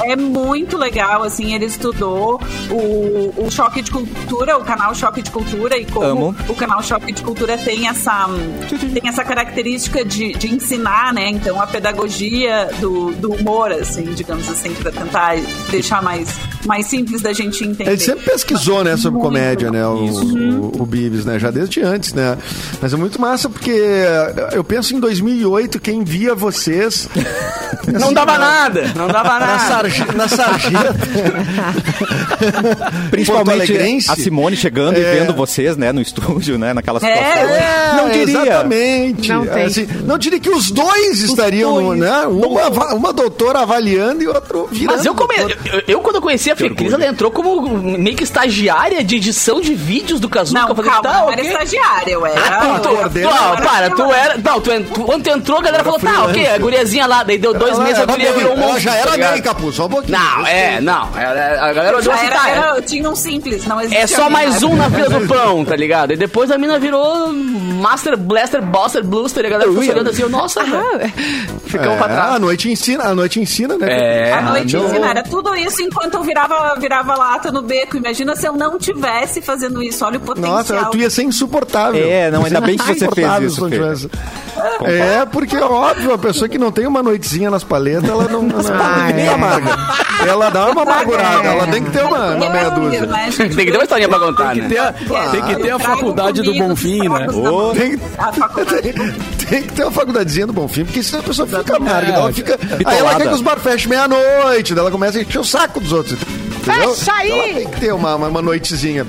é muito legal, assim, ele estudou o, o Choque de Cultura, o canal Choque de Cultura e como
Amo.
o canal Choque de Cultura tem essa, tem essa característica de, de ensinar, né, então a pedagogia do, do humor, assim, digamos assim, para tentar deixar mais, mais simples da gente entender.
Ele sempre pesquisou, né, sobre
Muito
comédia, né, o, o, o Bibis, né, já desde antes, né. Mas é muito massa porque eu penso em 2008, quem via vocês...
Não dava nada, não dava
Na,
nada.
sarje, na sarjeta.
Principalmente Principalmente a Simone chegando e
É.
vendo vocês, né, no estúdio, né, naquela
É,
situação.
É,
não diria.
Exatamente.
Não tem.
Assim, não diria que os dois estariam, no,
dois.
né? Uma, uma doutora avaliando e outro virando.
Mas eu, come... eu, eu, quando eu conheci a Fê Cris, ela entrou como meio que estagiária de edição de vídeos do Kazuca.
Não, calma,
tá,
não era estagiária, eu era.
Ah, tu, tu,
ordeno,
não,
era
para, tu era. Não, tu, ent- quando tu entrou, a galera falou, tá, ok, a guriazinha lá, daí deu dois
Ela
meses, a guria virou um monstro.
já era bem, Capuz, só um pouquinho.
Não, é, não. Era, a galera olhou
Já
assim,
era,
tá. é-
tinha um simples, não existia.
É só mais um na fila do pão, tá ligado? E depois a mina virou Master Blaster, Buster, Bluster, e a galera ficou olhando assim, nossa, velho. Ficamos pra
É,
trás.
a noite ensina, a noite ensina, né?
É.
A noite
não.
ensina, era tudo isso enquanto eu virava, virava lata no beco. Imagina se eu não tivesse fazendo isso. Olha o potencial.
Nossa, tu ia ser insuportável.
É, não, ainda bem que você fez
Insuportável
isso,
se não
Fê.
tivesse. É, porque é óbvio, a pessoa que não tem uma noitezinha nas paletas, ela não, não,
Ah,
ninguém
é.
amarga. Ela dá uma amargurada, ela tem que ter uma, uma meia dúzia.
Né?
Tem que ter uma historinha pra contar,
Tem que
né?
ter, a- tem que ter a faculdade do Bonfim, né?
mão.
Tem,
A faculdade.
tem, tem que ter uma faculdadezinha do Bonfim, porque senão a pessoa fica amarga. ela fica, aí ela quer que os bar fechem meia-noite, daí ela começa a encher o saco dos outros. Entendeu?
Fecha aí!
Ela tem que ter uma, uma, uma noitezinha.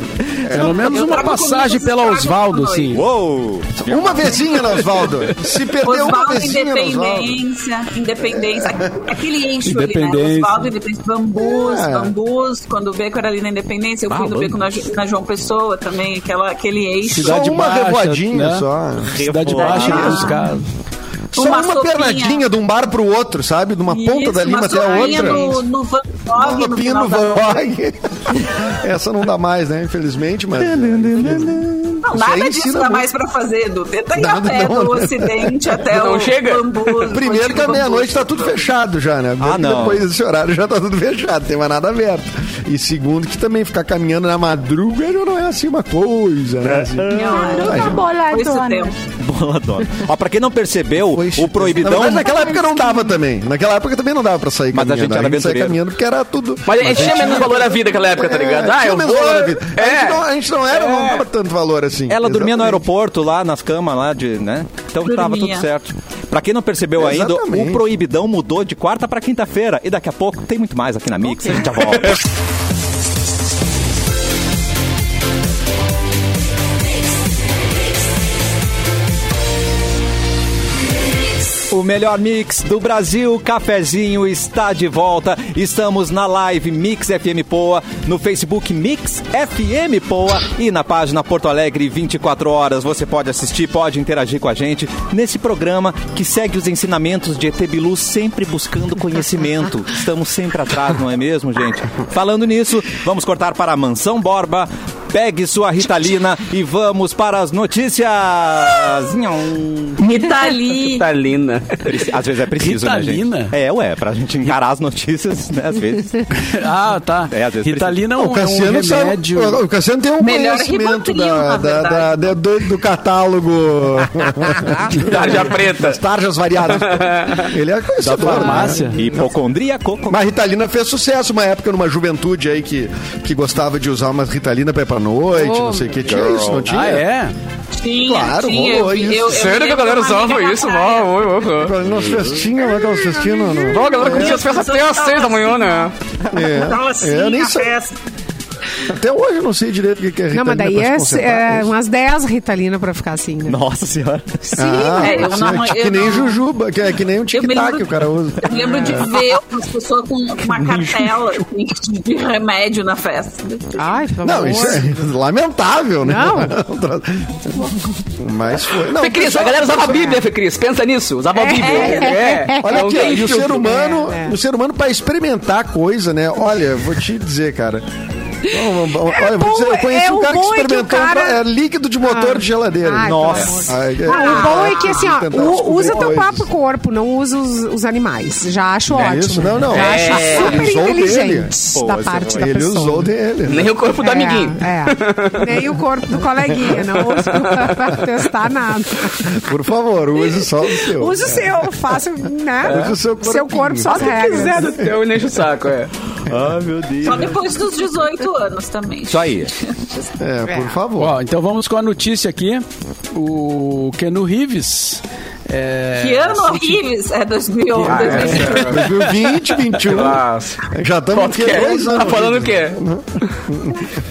Pelo menos
eu
uma passagem pela
os
Osvaldo, assim.
Uou!
Uma vezinha, né, Osvaldo? Se perder uma
Osvaldo
vezinha, né, Osvaldo.
Independência, Independência, aquele eixo ali, né?
Independência.
Osvaldo Independência, Bambus,
É.
Bambus, quando o beco era ali na Independência, eu fui
Ah,
no beco na, na João Pessoa também, aquela, aquele eixo.
Cidade
Só uma
Baixa,
revoadinha
né?
só.
Cidade Baixa
Revoada.
dos caras.
Só
Uma
uma, pernadinha de um bar pro outro, sabe? De uma ponta
Isso,
da lima até a outra.
No, no Van Gogh, no
Uma no Van. Gogh. Essa não dá mais, né? Infelizmente, mas.
Não, nada disso dá
muito.
mais pra fazer, Du. Tenta ir
Nada,
a pé
não,
do
né?
Ocidente até
Não
o
chega?
Bambus.
Primeiro que à
antigo
meia-noite tá tudo fechado já, né?
Ah, não.
Depois desse horário já tá tudo fechado, tem mais nada aberto. E segundo que também ficar caminhando na madruga já não é assim uma coisa, né? Assim,
Bambus. Não, Foi esse tempo.
Boladona. Ó, pra quem não percebeu,
Foi
o proibidão...
Mas naquela época não dava também. Naquela época também não dava pra sair
Mas a
caminhando.
gente era aventureiro.
caminhando porque era tudo.
Mas a gente tinha menos valor à vida naquela época, tá ligado? Ah, eu vou...
A, não,
É,
a gente não era, não dava tanto valor assim.
Ela dormia no
Exatamente.
aeroporto, lá nas camas, lá de, né? Então tava
Dormia.
tudo certo. Pra quem não percebeu ainda,
Exatamente.
o Proibidão mudou de quarta pra quinta-feira. E daqui a pouco tem muito mais aqui na Mix. A gente já volta. O melhor mix do Brasil, cafezinho, está de volta. Estamos na live Mix FM Poa, no Facebook Mix FM Poa e na página Porto Alegre 24 horas. Você pode assistir, pode interagir com a gente nesse programa que segue os ensinamentos de ET Bilu, sempre buscando conhecimento. Estamos sempre atrás, não é mesmo, gente? Falando nisso, vamos cortar para a Mansão Borba. Pegue sua Ritalina e vamos para as notícias. Nham.
Ritali.
Linda.
Preci- Às vezes é preciso, né,
Ritalina?
gente? É, ué, pra gente encarar as notícias, né, às vezes.
Ah, tá.
É, às vezes
Ritalina é
O
um, é um
Cassiano, sabe-
remédio...
o Cassiano tem um
Melhor
conhecimento da, da-
verdade.
da- do, do catálogo
Tarja preta.
das tarjas variadas. Ele é conhecedor.
Da farmácia.
né?
Hipocondríaco.
Mas a Ritalina fez sucesso uma época numa juventude aí que, que gostava de usar umas Ritalina pra ir pra noite,
Oh,
não sei o que. Tinha isso, não tinha?
Ah, é?
Tinha,
Claro,
tinha.
rolou
eu,
isso.
eu, eu
Sério que a galera usava isso? ó, ó.
Nas festinhas, lá aquelas festinhas. No,
Ó, a galera curtia as festas até às seis da manhã, né?
É,
assim,
é, eu nem
a
sei. Até hoje eu não sei direito o que é
Não,
Ritalina
mas daí
pra
é, é
isso.
umas 10 Ritalina pra ficar assim, né?
Nossa senhora.
Sim,
Ah,
É, eu
sim,
não-
é que
eu
nem
não-
jujuba, que é que nem um tic-tac o cara usa.
Eu lembro de ver as pessoas com uma cartela assim, de remédio na festa.
Ai, pelo
Não,
amor.
isso é lamentável, né?
Não.
Mas foi. Não,
Fê Cris, a galera usava a Bíblia, Fê Cris. Pensa nisso, usava a Bíblia. É.
Olha
Não
aqui, e o ser humano,
É, é.
o ser humano para experimentar coisa, né? Olha, vou te dizer, cara. Vamos, Olha,
bom,
dizer, eu conheci
é,
um
o
cara que
bom é
experimentou um
cara-
é, líquido de motor
Ah.
de geladeira.
Ai,
Nossa.
Ai, é-
Ah, o bom é que assim, ó, usa teu próprio corpo, não usa os, os animais. Já acho
É
ótimo.
isso? Não, não.
Já
É,
acho super
ele usou
inteligente
dele.
da
Pô,
parte da
Ele
pessoa.
usou dele. né?
Nem o corpo do amiguinho.
É, é. Nem o corpo do coleguinha, não usa pra testar nada.
Por favor, use só o seu.
Use o seu, faça, né?
Use o seu
Seu corpo,
corpinho.
suas regras.
Eu nem encho o saco, é.
Ah, meu Deus.
Só depois dos 18 anos também.
Isso aí.
É, por favor.
Ó, então vamos com a notícia aqui. O Kenu Reeves É,
Keanu Reeves é 2011.
Ah, é, 2020, 21.
Nossa.
Já estamos aqui há dois
Tá
anos.
falando o quê?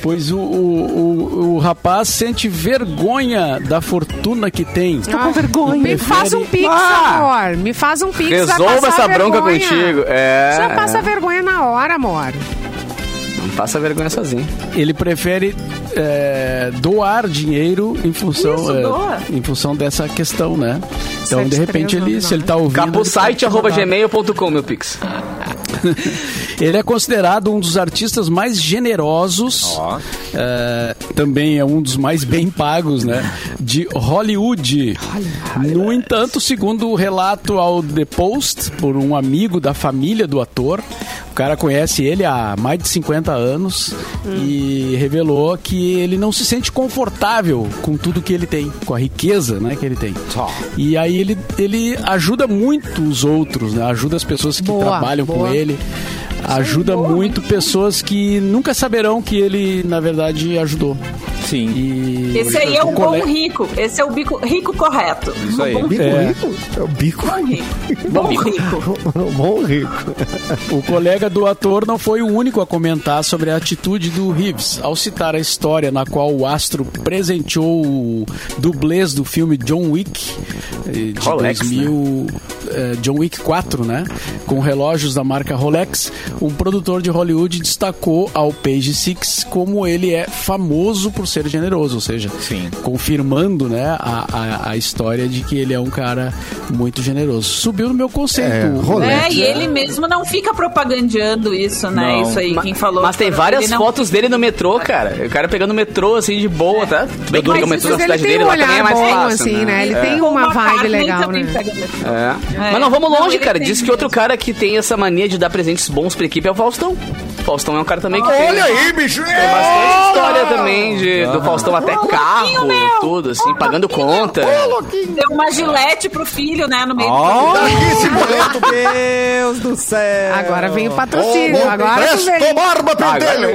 Pois o, o, o, o rapaz sente vergonha da fortuna que tem.
Tô com vergonha. Me faz um pix,
Ah!
amor. Me faz um pix.
Resolva essa bronca
vergonha.
contigo. É.
Já passa vergonha na hora, amor.
Passa vergonha sozinho.
Ele prefere é, doar dinheiro em função,
Isso,
é, em função dessa questão, né? Então, de
73,
repente, ele, se ele tá ouvindo... ele
Caposite,
pode
arroba
doar.
gmail.com, meu pix.
Ele é considerado um dos artistas mais generosos.
Ó.
é, também é um dos mais bem pagos, né? De Hollywood. No entanto, segundo o relato ao The Post, por um amigo da família do ator, o cara conhece ele há mais de 50 anos e revelou que ele não se sente confortável com tudo que ele tem, com a riqueza né, que ele tem. E aí ele, ele ajuda muito os outros, né? Ajuda as pessoas que
Boa,
trabalham
boa.
com ele. Ajuda muito pessoas que nunca saberão que ele, na verdade, ajudou.
Sim.
E
Esse aí é o bom
cole-
rico. Esse é o bico, rico correto.
Isso aí.
Bom
Bico
É.
rico? É o bico.
Bom rico. Bom rico.
Bom rico.
O colega do ator não foi o único a comentar sobre a atitude do Reeves ao citar a história na qual o astro presenteou o dublês do filme John Wick eh, de
Rolex,
2000, eh, John Wick 4, né? Com relógios da marca Rolex. Um produtor de Hollywood destacou ao Page Six como ele é famoso por ser generoso, ou seja,
Sim.
confirmando, né, a, a, a história de que ele é um cara muito generoso. Subiu no meu conceito.
É, Rolex.
É, e ele mesmo não fica propagandeando isso, né?
Não.
Isso aí, quem falou.
Mas tem
Ele
várias
não-
fotos dele no metrô, cara. O cara pegando o metrô, assim, de boa, tá? Tudo bem que
Mas
o metrô
Mas ele
cidade
tem
dele
um
lá também é
olhar
mais
bom,
fácil,
assim, né? Ele
É.
tem
Paul
uma vibe legal, né?
É.
É.
Mas não vamos longe, cara. Diz que outro cara que tem essa mania de dar presentes bons pra equipe é o Faustão. Faustão é um cara também que tem,
Olha aí, bicho.
tem bastante história também de, do Faustão até carro,
meu.
tudo, assim, pagando conta.
Deu uma gilete pro filho, né? No meio do
Ó,
Daqui esse boleto.
meu Deus do céu.
Agora vem o
Ô,
patrocínio.
bom,
Agora tu vem.
barba, pentelho.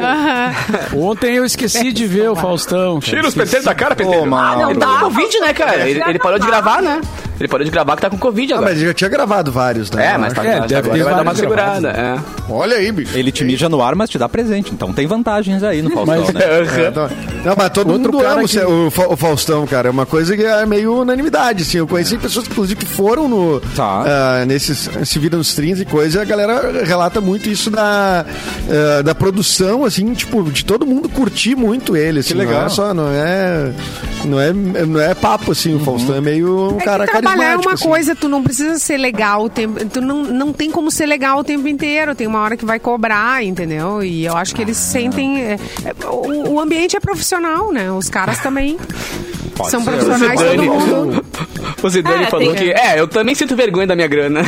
Ontem eu esqueci de ver o Faustão. cara.
Tira os penteiros da cara,
Ô,
penteiro.
mano.
Ele tá com Covid, né, cara? Ele, ele parou de gravar, né? Ele parou de gravar que tá com Covid
Ah,
agora.
mas já tinha gravado vários, né?
É, mas tá,
É,
agora
deve ter
vai dar uma
vários
segurada. É.
Olha aí, bicho.
Ele te mija no ar, mas te dá presente. Então tem vantagens aí no Faustão,
Mas-
né?
É, então- não, mas todo
Outro
mundo
cara
ama o
que-
o, Fa- o Faustão, cara. É uma coisa que é meio unanimidade, assim. Eu conheci pessoas, inclusive, que foram no,
Tá.
ah, nesses, se viram nos streams e coisa, e a galera relata muito isso da, ah, da produção, assim, tipo, de todo mundo curtir muito ele, assim.
Que legal.
Não é só, não é, não é, não é papo, assim, o Faustão é meio um
É
cara
que trabalhar é uma
assim.
coisa, tu não precisa ser legal o tempo. Tu não, não tem como ser legal o tempo inteiro. Tem uma hora que vai cobrar, entendeu? E eu acho que eles sentem. é, é, o, o ambiente é profissional, né? Os caras também
Pode
são
ser.
profissionais, todo mundo.
O Zidane
É,
falou
tem-
que, é, eu também sinto vergonha da minha grana.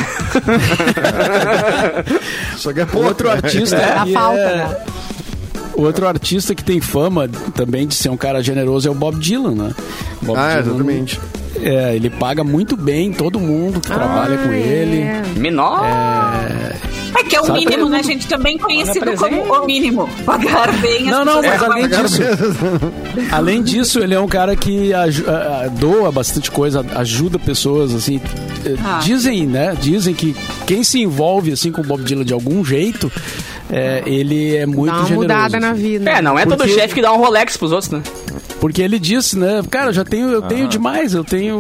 Só que é pouco,
Outro
né?
artista
Dá
que
falta,
é-
né?
Outro artista que tem fama também de ser um cara generoso é o Bob Dylan, né? Bob
Ah,
Dylan,
exatamente.
É, ele paga muito bem todo mundo que trabalha com
Ah,
ele.
é.
Menor.
É que é o
Sabe
mínimo,
todo
né, gente? Também conhecido como o mínimo. Pagar bem as
Não, não, mas além disso, além disso, ele é um cara que doa bastante coisa, ajuda pessoas, assim.
Ah.
Dizem, né? Dizem que quem se envolve assim com o Bob Dylan de algum jeito, eh, ele é muito
Dá uma
generoso.
mudada na vida.
É, não é todo
Porque-
chefe que dá um Rolex pros outros, né?
Porque ele disse, né? Cara, eu já tenho, eu tenho demais, eu tenho,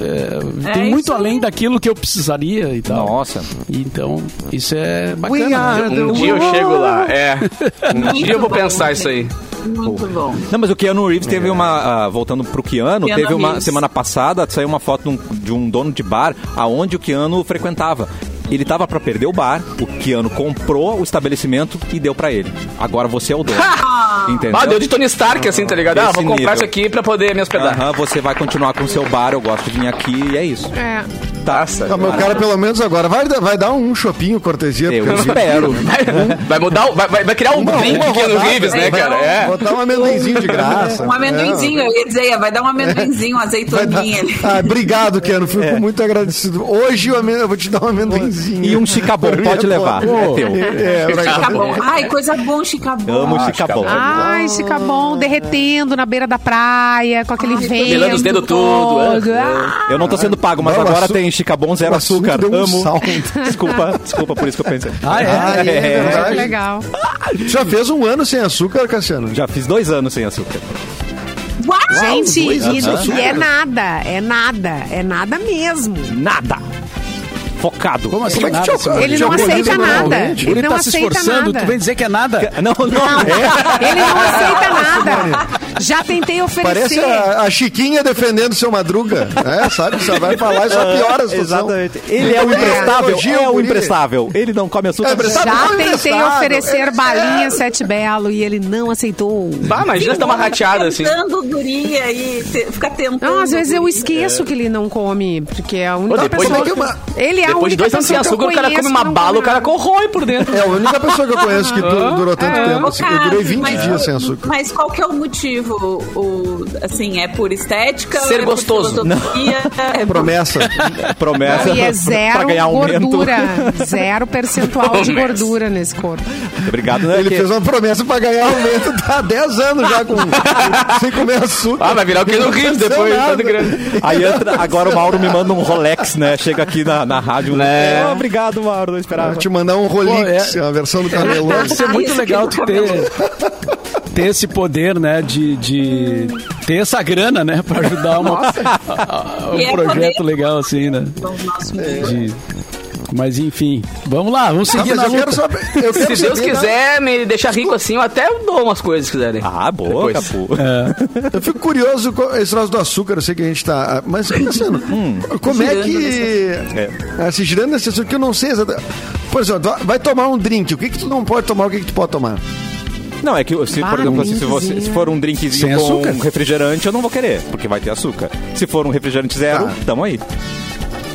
é,
É
tenho muito
aí.
além daquilo que eu precisaria e tal.
Nossa.
Então, isso é bacana. né?
Um dia eu chego lá, é. Um dia eu vou pensar isso aí.
Muito bom.
Não, mas o Keanu Reeves teve uma. ah, voltando pro Keanu,
Keanu
teve uma
Reeves.
semana passada, saiu uma foto de um, de um dono de bar aonde o Keanu frequentava. Ele tava pra perder o bar, o Keanu comprou o estabelecimento e deu pra ele. Agora você é o dono. Entendeu?
Ah, deu de Tony Stark, assim, tá ligado? Ah,
Desse
vou comprar
nível.
isso aqui pra poder me hospedar.
Aham, você vai continuar com o seu bar, eu gosto de vir aqui e é isso.
É.
Nossa,
Ah, meu cara, pelo menos agora, vai, dar- vai dar um chopinho cortesia.
Eu espero.
Vai, vai mudar, vai, vai- criar um
Uma-
drink
uma rodada,
Rives, né, cara?
dar-
É.
Botar um amendoinzinho de graça.
Um amendoinzinho, eu ia dizer, vai dar um amendoinzinho, um
dar-
azeitoninha ali.
Ah, obrigado, Keno. Fico muito agradecido. Hoje eu eu vou te dar um amendoinzinho.
E um chicabom, pode levar. É teu.
É, pra-
Chicabom. Ai, coisa bom, chicabom.
Amo chicabom.
Ai, fica bom, derretendo na beira da praia, com aquele vento.
Melando os dedos tudo, é.
Ah,
Eu não tô sendo pago, mas agora tem chicabom zero
o assunto
açúcar.
deu um
Amo.
salto.
Desculpa, desculpa, por isso que eu pensei.
Ah, é?
Ah, é,
É,
verdade.
legal.
Já fez um ano sem açúcar, Cassiano?
Já fiz dois anos sem açúcar.
Uau!
Gente, e, e é nada, é nada, é nada mesmo.
Nada. Focado.
Como assim
Como é que
nada?
te-
Simone?
Ele
te
não aceita nada. Ele
Ele
não
tá se
aceita
esforçando,
nada.
tu vem dizer que é nada?
Não, não.
Ele não aceita nada. Já tentei
Parece
oferecer.
a, a Chiquinha defendendo seu Madruga. É, sabe? Você vai falar e só piora a situação.
Exatamente. Ele é o imprestável.
Elogio
É o imprestável. Ele não come açúcar.
É.
Já
Não
tentei oferecer
É.
balinha Sete Belo e ele não aceitou.
Bah, imagina se dá uma rateada assim.
Tentando durinha aí, te- fica tentando.
Não, às vezes eu
guria.
esqueço que ele não come, porque é a única
Pô, depois
pessoa...
de- uma-
Ele é a
Depois de
única
dois anos sem
pessoa que eu
açúcar, o cara come uma
que
bala, o cara corrói por dentro.
É a única pessoa que eu conheço que du- durou tanto tempo.
Ô,
Assim, eu durei 20
mas-
dias sem açúcar.
Mas qual que é o motivo? O, assim, é por estética?
Ser
é
gostoso.
É
Promessa.
Promessa.
E é
pra
zero
ganhar aumento.
gordura. Zero percentual de
Promessa.
gordura nesse corpo.
Obrigado, né?
Ele
que-
fez uma promessa pra ganhar aumento há 10 anos já com, sem comer açúcar.
Ah, vai virar o
Não
Reeves
aconteceu
depois.
Aí entra, agora o Mauro me manda um Rolex, né? Chega aqui na, na rádio.
Né?
Oh, obrigado, Mauro. Não esperava.
Vou te mandar um Rolex,
Pô,
a versão do camelô.
Deve ser muito
Isso
legal tu
no
ter, ter esse poder, né, de, de ter essa grana, né, pra ajudar uma, a-
E
um
é
projeto
poder.
legal assim, né?
o nosso
De- Mas enfim, vamos lá, vamos seguir na
eu quero
luta.
saber. Eu quero
Se Deus
saber,
quiser me deixar rico assim, eu até dou umas coisas se quiserem.
Ah, boa. Capu.
É.
Eu fico curioso com esse troço do açúcar, eu sei que a gente tá. Mas, Luciano, como é que. É. Se girando nesse assunto, que eu não sei exatamente. Por exemplo, vai tomar um drink, o que, que tu não pode tomar, o que, que tu pode tomar?
Não, é que se, por exemplo, assim, se, você- se for um drinkzinho
Sem
com
açúcar?
um refrigerante, eu não vou querer, porque vai ter açúcar. Se for um refrigerante zero,
Tá.
tamo aí.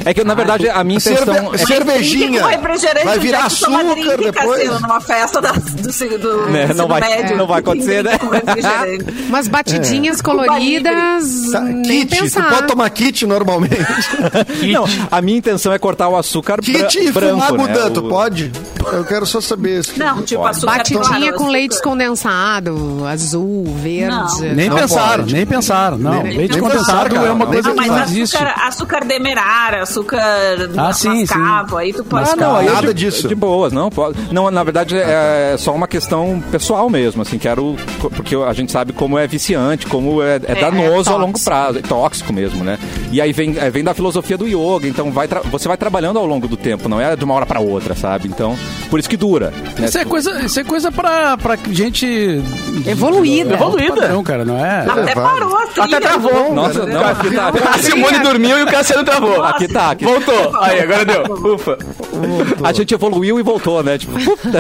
É que, na verdade, a minha intenção
Cerve-
é
cervejinha.
Refrigerante,
Vai virar
é
açúcar
drink,
depois.
Numa festa da, do, do
Né, não
ensino
vai-
médio.
não vai acontecer, né?
Umas batidinhas coloridas,
Tá,
nem
kit,
pensar.
tu pode tomar kit normalmente.
Não, a minha intenção é cortar o açúcar bra
kit e
branco,
fumar
né?
gudan, tu
O-
pode? Eu quero só saber isso.
Não, tipo,
Pode.
açúcar
Batidinha
claro,
com
açúcar.
leite condensado, azul, verde.
Não.
Nem
Não
pensaram,
pode.
nem pensaram. Não,
Nem-
leite
nem
condensado
pensaram,
é uma
cara.
coisa
Ah,
que não
açúcar,
existe.
açúcar demerara, açúcar
Ah, sim,
mascavo, aí tu pode...
Ah, não, aí
Nada
de,
disso.
De boas, não pode. Não, na verdade é só uma questão pessoal mesmo, assim, quero porque a gente sabe como é viciante, como é, é danoso a longo prazo, é tóxico mesmo, né? E aí vem, é, vem da filosofia do yoga, então vai você vai trabalhando ao longo do tempo, não é de uma hora pra outra, sabe? Então, por isso que dura. Né?
Isso é coisa, isso é coisa pra, pra gente...
Evoluída.
Evoluída.
Não, cara, não é...
Até parou a trilha.
Até travou.
Nossa, não, aqui tá.
A Simone dormiu e o Cassiano travou.
Aqui tá, aqui
Voltou. Aí, agora deu. Ufa.
A gente evoluiu e voltou, né? Tipo,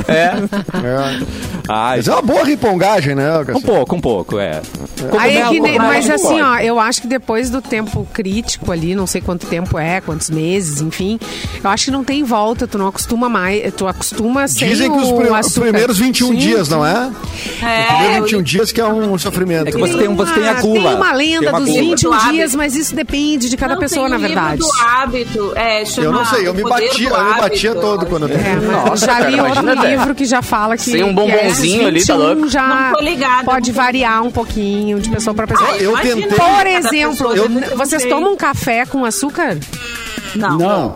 É.
É.
ai,
Mas é uma boa ripongagem, né,
um pouco, um pouco, é.
Aí é que nem-
Cogumelo,
mas assim, ó, eu acho que depois do tempo crítico ali, não sei quanto tempo é, quantos meses, enfim, eu acho que não tem volta, tu não acostuma mais, tu acostuma sem
Dizem que os,
o
pri- os primeiros 21
Sim,
dias, não é?
É,
Os primeiros
eu-
21 dias que é um sofrimento.
É que você tem, um- você tem a gula.
Tem uma
Tem
lenda
uma
dos
gula.
21
Do hábito.
dias, mas isso depende de cada
Não,
pessoa,
tem
na
livro
verdade.
do hábito, é, chama
Eu não sei, eu me batia, eu me batia todo quando eu
É,
Nossa,
já li
cara,
outro livro que já fala que.
Sem um
que
bombonzinho
esses
ali, tá
21
louco?
Já
Não tô ligada,
pode
não
variar um pouquinho de pessoa para pessoa.
Ah,
eu
imagina,
tentei-
Por exemplo,
pessoa,
eu- vocês tomam café com açúcar?
Não.
Não.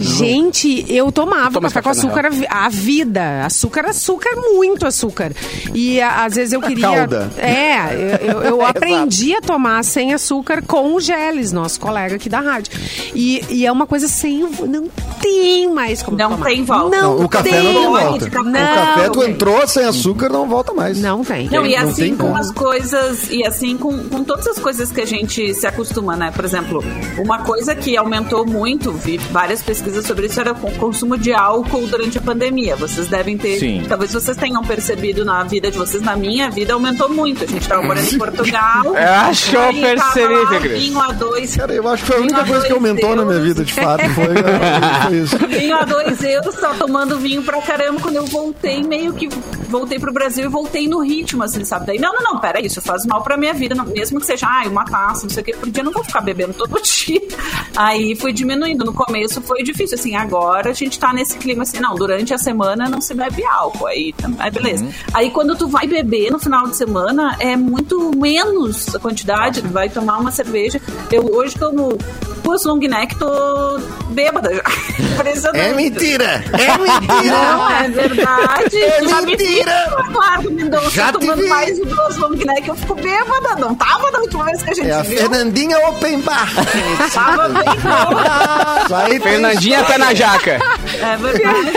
Gente, eu tomava
Toma
café com
café, na
açúcar a vi- a vida. Açúcar, açúcar, muito açúcar. E a- às vezes eu queria.
calda.
É, eu, eu- eu aprendi a tomar sem açúcar com o Geles, nosso colega aqui da rádio. E, e é uma coisa sem. Não tem mais como
Não
tomar.
tem volta.
Não,
Não, o café
tem.
não
Não,
volta.
de café.
o café, tu
tem.
entrou sem açúcar, não volta mais.
Não tem.
Não, e
Não
assim
tem
com
como.
as coisas, e assim com, com todas as coisas que a gente se acostuma, né? Por exemplo, uma coisa que aumentou muito, vi várias pesquisas pesquisa sobre isso era o consumo de álcool durante a pandemia. Vocês devem ter.
Sim.
Talvez vocês tenham percebido na vida de vocês, na minha vida aumentou muito. A gente tava morando em Portugal.
Eu acho que eu percebi,
lá. Vinho a dois.
Cara, eu acho que foi a única coisa que aumentou na minha
euros.
vida, de fato. Foi, foi isso.
Vinho a dois euros, tava tomando vinho pra caramba. Quando eu voltei, meio que voltei pro Brasil e voltei no ritmo, assim, sabe? Daí, não, não, não, pera, isso faz mal pra minha vida. não- mesmo que seja, ai, uma taça, não sei o que, por dia, eu não vou ficar bebendo todo dia. Aí fui diminuindo. No começo foi difícil, assim, agora a gente tá nesse clima assim, não, durante a semana não se bebe álcool. Aí, aí beleza. Aí quando tu vai beber no final de semana, é muito menos a quantidade, tu vai tomar uma cerveja. Eu hoje tomo duas long neck, tô bêbada já.
É mentira! É mentira!
Não, é verdade.
É
Já me
mentira.
vi, Claro, Mendonça,
Já
tomando
vi.
mais de duas long neck, eu fico bêbada. Não tava da última vez que a gente
É a
viu.
Fernandinha Open Bar.
Tava bem boa.
Aí
Fernandinha pé na jaca.
É verdade.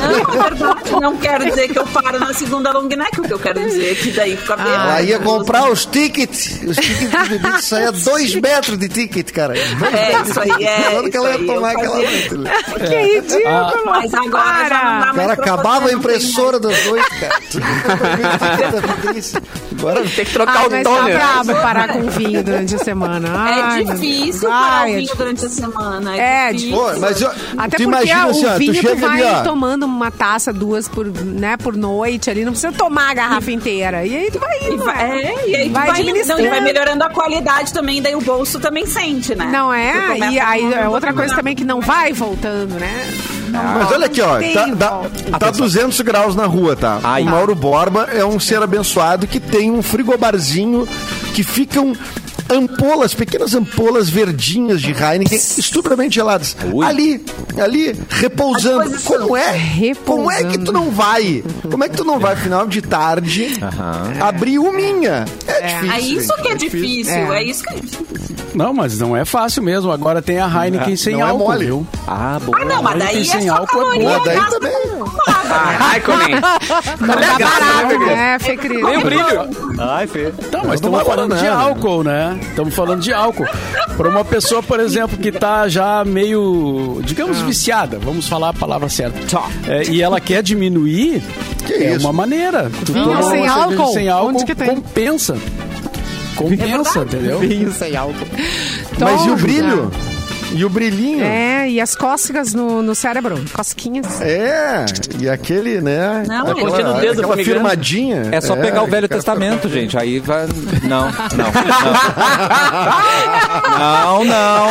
Não, é verdade. Não quero dizer que eu paro na segunda long neck, o que eu quero dizer é que daí fica bêbada.
Ela ia comprar os tickets. Os tickets de bebida saia dois metros de ticket, cara.
É, isso aí, é.
Quando que ela ia tomar aquela né?
Que ridículo.
Mas agora já não dá
O
mais
cara acabava a
tem
impressora das noites, cara. Agora
Tem que trocar
Ai,
o
mas tá
toner.
brabo parar com vinho durante a semana. Ai,
É difícil parar o
é
vinho durante a semana.
É,
É, difícil.
Pô, mas eu,
Até porque
imagina
o
assim, tu
vinho tu
chega
vai
ali,
tomando uma taça, duas por, né, por noite ali, não precisa tomar a garrafa inteira. E aí tu vai
E
indo.
vai,
né?
é, e aí tu
Vai
vai, indo, não, e vai melhorando a qualidade também, daí o bolso também sente, né?
Não é?
Começa
E aí é outra coisa também que não vai voltando, né?
Mas olha aqui, ó, tá,
volta.
tá 200 graus na rua, tá?
Ai.
O Mauro Borba é um ser abençoado que tem um frigobarzinho que ficam ampolas, pequenas ampolas verdinhas de Heineken, estupidamente geladas.
Ui.
Ali, ali, repousando. Como é? Como é que
Repousando.
tu não vai? Como é que tu não vai, final de tarde, abrir uminha? É, difícil.
É isso
gente,
que é difícil,
É.
é isso que é difícil.
Não, mas não é fácil mesmo. Agora tem a Heineken sem
não é
álcool,
mole.
viu?
Ah, boa.
Ah, não, mas daí
tem
é
sem
só
álcool, é
boa. Daí
gasta
também.
pomada.
Raikkonen.
Não tá barato, né, Fê Cris?
Nem o brilho.
Ai, Fê.
Tá, mas estamos
vai
falando de álcool, né? Estamos falando de álcool. Para uma pessoa, por exemplo, que tá já meio, digamos, viciada, vamos falar a palavra certa. É, e ela quer diminuir,
Que
é
isso?
uma maneira. Tu
Vinho
toma uma
sem álcool?
sem álcool,
Onde que tem?
compensa. Compensa, entendeu?
Vinho sem álcool.
Mas e o brilho? E o brilhinho?
É, e as cócegas no, no cérebro. Cosquinhas.
É, e aquele, né?
Não,
aquela,
do dedo
aquela firmadinha.
É só pegar o Velho
cara,
Testamento, gente. Aí vai. Não, não. Não, não.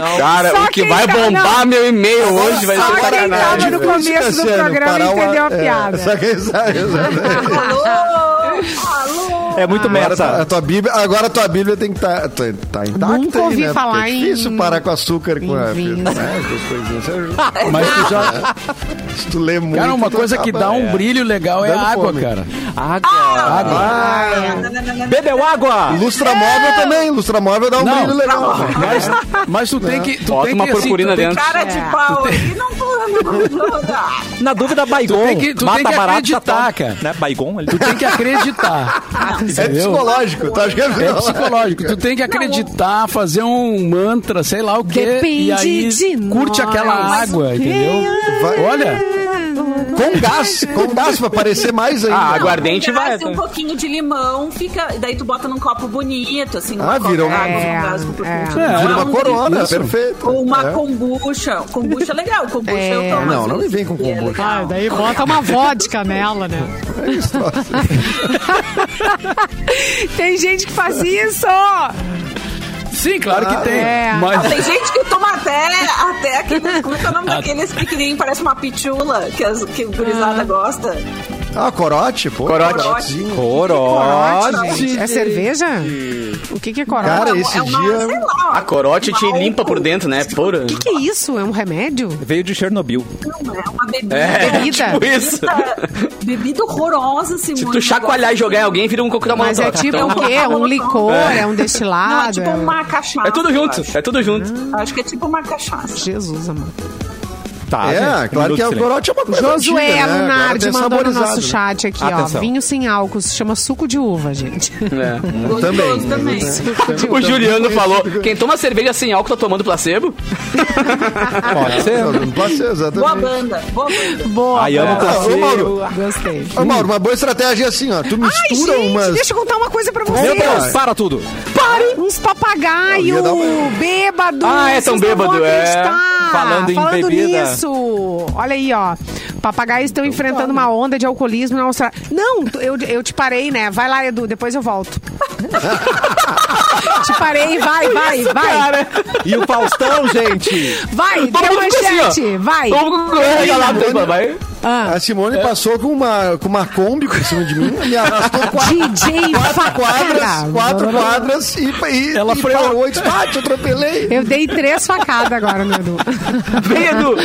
não.
Cara,
Só
o que
quem
vai
tá-
bombar
não.
meu e-mail hoje vai
Só
ser
quem
sacanagem.
tava no começo do
Cassiano,
programa
parar uma-
entendeu a
é,
piada.
só quem sabe?
É muito
Agora, tá- a tua Bíblia, agora a tua Bíblia tem que estar tá, tá intacta
Nunca
aí,
ouvi
né?
falar
Porque é difícil
em-
parar com açúcar com
em
a, né, coisinhas.
Mas tu já.
Se tu lê muito.
Cara, uma coisa que dá um brilho legal é a água,
fome.
cara.
Água.
Ah,
Bebeu água?
lustra móvel também. Lustra móvel dá um
Não.
brilho legal.
Mas, mas tu tem que. Tu
Bota
tem
uma
que, assim,
purpurina dentro.
Cara de pau aí, não.
Na dúvida, Baigon.
Tu tem que- tu
Mata
tem que
barato,
acreditar, cara.
Né? Baigon.
Tu tem que acreditar.
É psicológico, tá achando?
É psicológico. Tu tem que acreditar, fazer um mantra, sei lá o quê.
Depende
e aí
de
curte
nós.
aquela água, entendeu?
Vai-
Olha,
Com gás, com gás pra parecer mais ainda.
Ah, aguardente
Não,
vai.
e um pouquinho de limão, fica. Daí tu bota num copo bonito, assim.
Ah, virou uma-
É,
gás com
é.
limão.
Vira uma corona,
Isso.
perfeito.
Ou uma
É.
kombucha. Kombucha é legal. Kombucha
É.
eu tomo.
Não, não me vem com
e é
kombucha.
legal.
daí bota uma vodka nela, né?
É isso.
Tem gente que faz isso!
Sim, claro que tem.
É.
Mas
Tem gente que toma até, até aqueles. Como é é o nome daqueles pequenininhos? Parece uma pitula que, as, que o gurizada gosta.
Ah, corote, pô.
Corote.
Corotezinho.
Corote.
É cerveja? O que, que é corote?
Cara,
É
esse
uma,
dia-
sei lá,
A corote te limpa por dentro, né? Pura.
O que, que é isso? É um remédio?
Veio de Chernobyl.
Não, é uma bebida.
É,
Bebida.
tipo isso.
Bebida horrorosa, Simone.
Se tu chacoalhar e jogar em alguém, vira um coquetel
Mas é
molotov.
tipo
Então,
o quê? É um licor? É um
Não, é
destilado?
tipo
é-
uma cachaça.
É tudo junto, é tudo junto.
Acho que é tipo uma cachaça.
Jesus, amor.
Tá,
é,
gente,
claro que a
de
corote é uma coisa
Josué
antiga, né?
Lunardi mandou no nosso
né?
chat aqui,
Atenção.
ó. Vinho sem álcool, se chama suco de uva, gente.
É.
Gostoso também.
O Juliano falou: quem toma cerveja sem álcool tá tomando placebo?
Pode ser.
Não pode ser,
Boa
exatamente.
banda, boa banda.
Boa.
Aí amo
boa.
Ah, ô, Mauro,
Gostei.
ô, Mauro, uma boa estratégia é assim, ó. Tu
Ai,
mistura
gente,
umas...
deixa eu contar uma coisa pra
Meu
vocês.
Deus, para tudo.
Pare! Uns papagaios
uma-
bêbados.
Ah, é tão bêbado, é.
Falando em bebida.
nisso. Olha aí, ó. Papagaios estão enfrentando uma onda de alcoolismo na Austrália. Não, eu, eu te parei, né? Vai lá, Edu, depois eu volto. te parei, vai, vai, vai.
E o Faustão, gente?
Vai, deu
fica assim,
manchete, vai.
Vamos correr lá, vai.
Ah.
A Simone passou com uma, com uma Kombi por cima de mim, me arrastou quatro,
DJ
quatro quadras, quatro quadras e, e,
Ela
e
freou.
parou e disse, ah, te atropelei.
Eu dei três facadas agora no Edu.
Vem, Edu.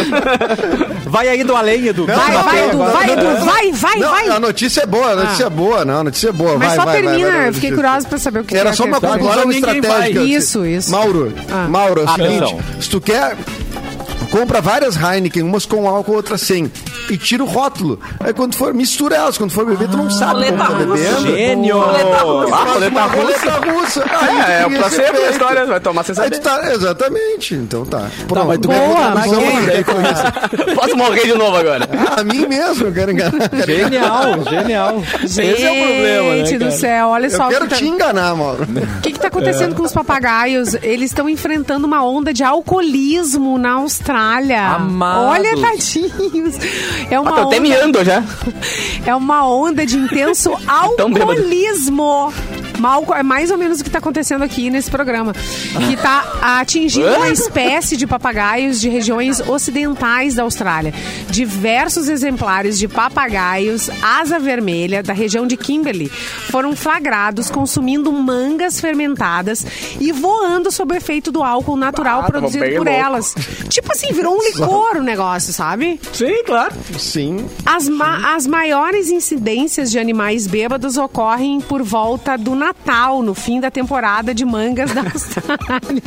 Vai aí do além, Edu.
Não,
Vai,
não,
vai, Edu, vai, Edu, vai, vai,
Não,
vai.
a notícia é boa, a notícia é boa, não, a notícia é boa.
Mas
vai,
só
vai,
termina,
vai,
eu fiquei curiosa pra saber o que
Era só
é
uma conclusão estratégica.
vai.
Isso, isso.
Mauro,
Ah.
Mauro, é o seguinte, se tu quer... Compra várias Heineken, umas com álcool, outras sem. E tira o rótulo. Aí quando for, mistura elas. Quando for beber, tu não sabe tá
russa.
bebendo.
Gênio!
Roleta russa.
Ah, roleta russa.
roleta russa. Aí
É, é o placebo da história, vai tomar sem saber.
tá, exatamente. Então tá. Pronto.
mas tu
Boa, boa.
quem daí com isso?
Posso morrer de novo agora.
A mim mesmo, eu quero enganar.
Genial, genial.
Esse é o problema, né,
Gente do céu, olha
Eu
só. o
quero
que tá-
te enganar, Mauro.
O que está acontecendo com os papagaios? Eles estão enfrentando uma onda de alcoolismo na Austrália.
Amados.
Olha, tadinhos. É uma,
Ah, até
onda,
miando já.
é uma onda de intenso alcoolismo. Mal, é mais ou menos o que está acontecendo aqui nesse programa. Que está atingindo uma espécie de papagaios de regiões ocidentais da Austrália. Diversos exemplares de papagaios asa vermelha da região de Kimberley foram flagrados consumindo mangas fermentadas e voando sob o efeito do álcool natural
Ah,
produzido por
louco.
elas. Tipo assim, virou um licor o negócio, sabe?
Sim, claro.
Sim.
As, ma- as maiores incidências de animais bêbados ocorrem por volta do Natal, no fim da temporada de mangas da Austrália.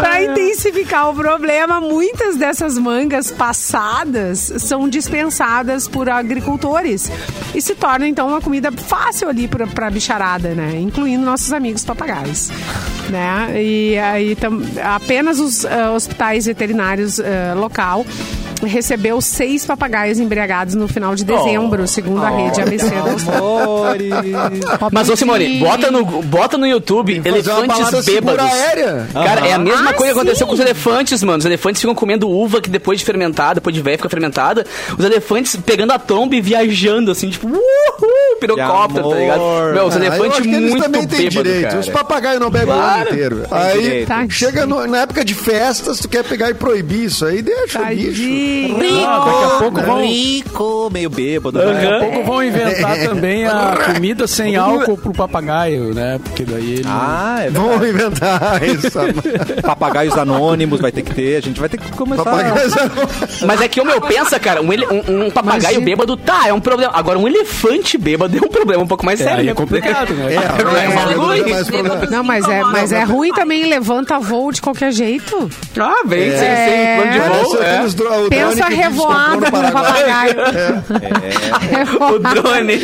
Para intensificar o problema, muitas dessas mangas passadas são dispensadas por agricultores e se tornam então uma comida fácil ali para bicharada, né? Incluindo nossos amigos papagaios, né? E aí apenas os ah, hospitais veterinários ah, local recebeu seis papagaios embriagados no final de dezembro, segundo a rede ABC da.
Mas, ô Simone, bota no, bota no YouTube elefantes bêbados.
aérea.
Cara, é a mesma
Ah,
coisa que aconteceu
sim.
com os elefantes, mano. Os elefantes ficam comendo uva que depois de fermentar, depois de velha fica fermentada. Os elefantes pegando a tromba e viajando, assim, tipo, uhul, pirocóptero, tá ligado? Meu, os
Ah, eu
elefantes
acho que eles
muito
também têm direito.
cara.
Os papagaios não bebem o
Claro.
ano inteiro.
Tem
Aí
direito.
Tadinho.
chega no- na época de festas, tu quer pegar e proibir isso aí, deixa o bicho.
Tadinho.
Ah, daqui a pouco vão,
Rico, meio bêbado. Né?
daqui a pouco vão inventar também a comida sem álcool pro papagaio, né? Porque daí ele...
Ah, é
Vamos
verdade.
inventar isso.
Papagaios anônimos vai ter que ter. A gente vai ter que começar.
Papagaios
Mas é que o meu pensa, cara, um, ele- um- um papagaio
Imagina.
bêbado, tá, é um problema. Agora, um elefante bêbado é um problema um pouco mais
É,
sério. né?
é complicado, né?
É,
É,
mas
é ruim.
mais problema.
Não, mas é, mas é ruim também, levanta voo de qualquer jeito.
Ah, vem, sem,
É.
sem plano de
Parece
voo. É.
aqueles
Pensa
comprou
revoada
no
com
Paraguai.
papagaio.
O drone.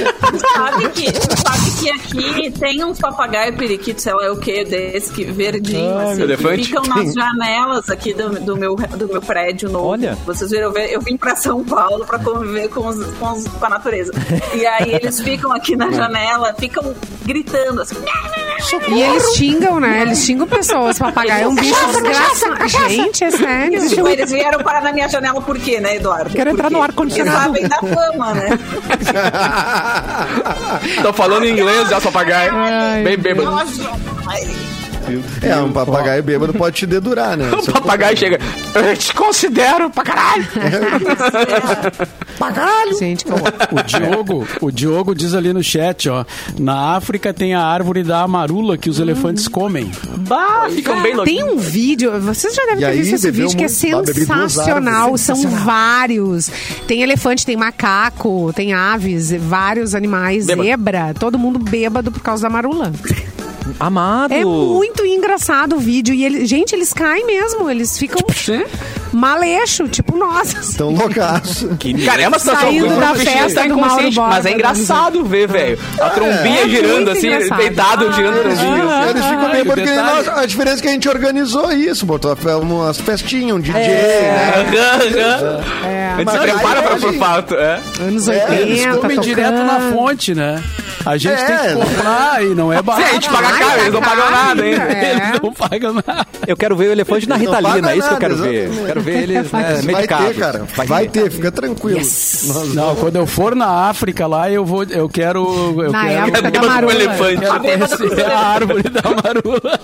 Sabe que, sabe que aqui tem uns papagaio periquito, sei lá o que, desse que verdinho, assim, que
elefante.
ficam nas janelas aqui do, do meu, do meu prédio novo.
Olha.
Vocês viram, eu vi- eu vim pra São Paulo pra conviver com, os, com, os- com a natureza. E aí eles ficam aqui na janela, ficam gritando assim.
E eles xingam, né? Eles xingam pessoas. Papagaio é um bicho desgraçado. Gente, é sério.
Eles, tipo, eles vieram parar na minha janela por quê, né, Eduardo?
Quero entrar no ar-condicionado.
Porque sabem da fama, né?
Tô falando inglês já, papagaio.
Ai,
Bem bêbado.
É, um papagaio bêbado pode te dedurar, né?
O papagaio chega. Eu te considero pra caralho.
Gente, que horror.
O Diogo, o Diogo diz ali no chat, ó, na África tem a árvore da amarula que os elefantes comem.
Bah, ficam bem loucos.
Tem um vídeo, vocês já devem
E
ter
aí,
visto esse vídeo que é
duas
sensacional.
árvores.
São vários. Tem elefante, tem macaco, tem aves, vários animais,
Bêbado.
zebra. Todo mundo bêbado por causa da marula.
Amado.
É muito engraçado o vídeo. E ele, gente, eles caem mesmo. Eles ficam
Sim.
maleixo, tipo nós.
Tão loucaço.
Cara, é uma situação
Saindo da festa
tá
do Mauro
inconsciente, mas é
Borba,
engraçado ver, velho. A trombinha
É
girando assim,
engraçado.
deitado, girando a trombinha.
Ah,
Eles ficam bem, porque nós- a diferença é que a gente organizou isso, botou umas festinhas, um DJ,
É.
né?
Aham, aham. A gente se
Mas
prepara pra,
a
pro
gente-
fato, é.
Anos
É,
80,
Eles comem
tocando.
direto na fonte, né? A gente
É.
tem que comprar e não é
Sim,
barato.
a gente paga caro,
tá
eles não pagam
caro,
nada ainda.
é.
Eles não pagam nada.
Eu quero ver o elefante na
Eles
Ritalina, é isso que eu quero
nada,
ver.
exatamente.
Quero ver eles né,
Vai
medicados.
ter, cara. Vai, ter, fica tranquilo. Nós-
Não, quando eu for na África lá, eu vou, eu quero, eu
Na
quero,
época da
Bêbado com
marula.
elefante.
quero conhecer a árvore da marula.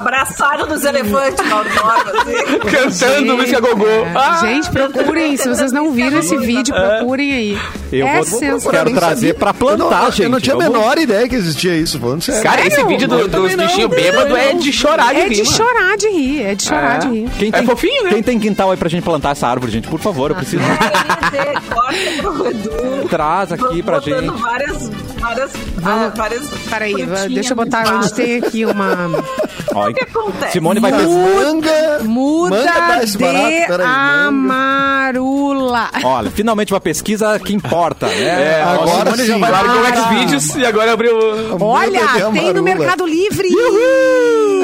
Abraçado dos elefantes, Borba, assim.
Cantando música gogô.
É.
Ah,
Gente, procurem. Se vocês não viram esse vídeo, procurem aí.
Eu
é
vou-
sensacional.
quero trazer pra plantar,
eu não,
gente.
Eu não tinha a menor ideia que existia isso, falando sério.
Cara, esse vídeo do- dos bichinhos bêbados é de chorar de
É
rir,
de
mano.
chorar de rir. É de chorar de rir.
Quem
É
tem,
fofinho, né?
Quem tem quintal aí pra gente plantar essa árvore, gente? Por favor, eu preciso. Traz aqui pra gente.
várias, várias, ah, várias
Peraí, deixa eu botar onde
vaso.
tem aqui uma
Ó,
O que acontece?
Simone vai
manga.
muda
manga tá barato,
de
peraí, manga.
amarula.
Olha, finalmente uma pesquisa que importa, né?
É,
agora
Simone já
sim.
vai largou o. Xvideos e agora abriu... o-
Olha, tem no. Mercado Livre.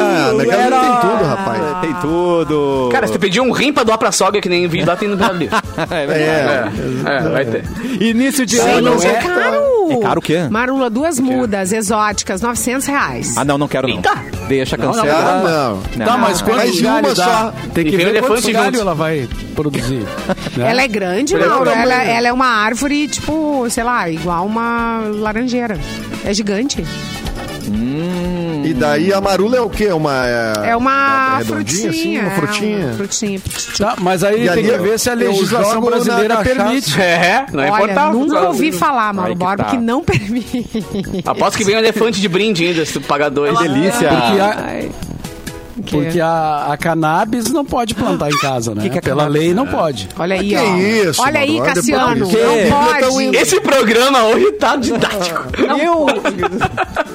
Ah, mercado
Era-
tem tudo, rapaz.
Tem tudo.
Cara, se tu pedir um rim pra doar pra sogra, que nem vídeo lá, tem no Mercado Livre.
é verdade.
É.
É, vai ter.
Início de ano.
é caro.
É caro o quê?
Marula, duas mudas exóticas, 900 reais.
Ah, não, não quero não.
Eita.
Deixa,
Não, não,
não.
Tá, mas quantos
Mas
galhos
uma
dá?
só.
Tem que ver quantos
elefante
galhos ela vai produzir. né?
Ela é grande, Mauro. Ela, ela é uma árvore, tipo, sei lá, igual uma laranjeira. É gigante.
E daí a marula é o quê? Uma.
É uma
redondinha,
frutinha.
assim, uma frutinha.
É uma frutinha.
Tá, mas aí
E
tem
ali
que ver se a legislação
na
brasileira permite.
É, não é
Olha,
importável.
nunca ouvi falar, Mauro
que
Borba,
tá.
que não permite.
Aposto que vem um elefante de brinde ainda, se tu pagar dois.
Delícia.
Porque a.
Que-
porque a, a cannabis não pode plantar em casa, né?
Que que é
Pela lei não pode.
Olha aí,
Que
ó.
isso,
Olha aí, Cassiano. Não
Que?
pode.
Esse programa hoje tá didático.
Eu.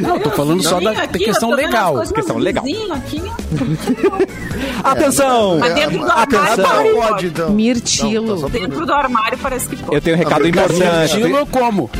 Não, tô falando só da
aqui,
questão
eu
legal.
Questão legal.
aqui.
Atenção!
Mas dentro do
Atenção.
armário
Não pode, então.
Mirtilo.
Dentro do armário parece que pode.
Eu tenho um recado importante.
Estilo como?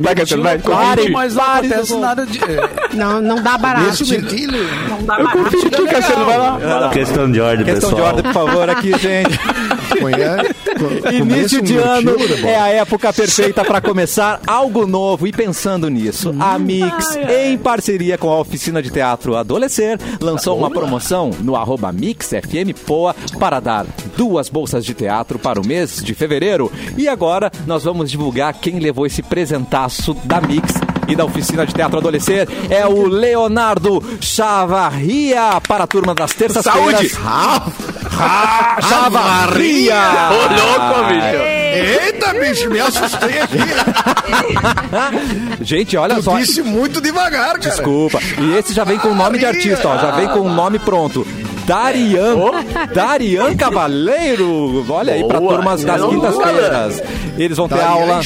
Vai, Cassiano, vai.
Claro, mas não acontece
eu
nada de... é,
Não, não dá barato.
Esse mirtilho.
Não dá barato.
Tu, Cassiano, vai lá.
Questão de ordem,
Questão de
pessoal.
ordem, por favor, aqui, gente.
Conhece?
Início de
um
ano é a época perfeita para começar algo novo. E pensando nisso, a Mix, em parceria com a oficina de teatro Adolescer, lançou uma promoção no arroba Mix FM Poa para dar duas bolsas de teatro para o mês de fevereiro. E agora nós vamos divulgar quem levou esse presentaço da Mix. E da oficina de teatro adolescer é o Leonardo Chavarria para a turma das terças-feiras.
Saúde!
Chavarria!
Ô, louco, bicho.
Eita, bicho, me assustei aqui.
Gente, olha
Tu
só.
disse muito devagar, cara.
Desculpa. E esse já vem com o nome de artista, ó. Já vem com o nome pronto. Darian. Darian Cavaleiro. Olha aí, pra
Boa.
turmas das
Não,
quintas-feiras. Eles vão ter
Darian
aula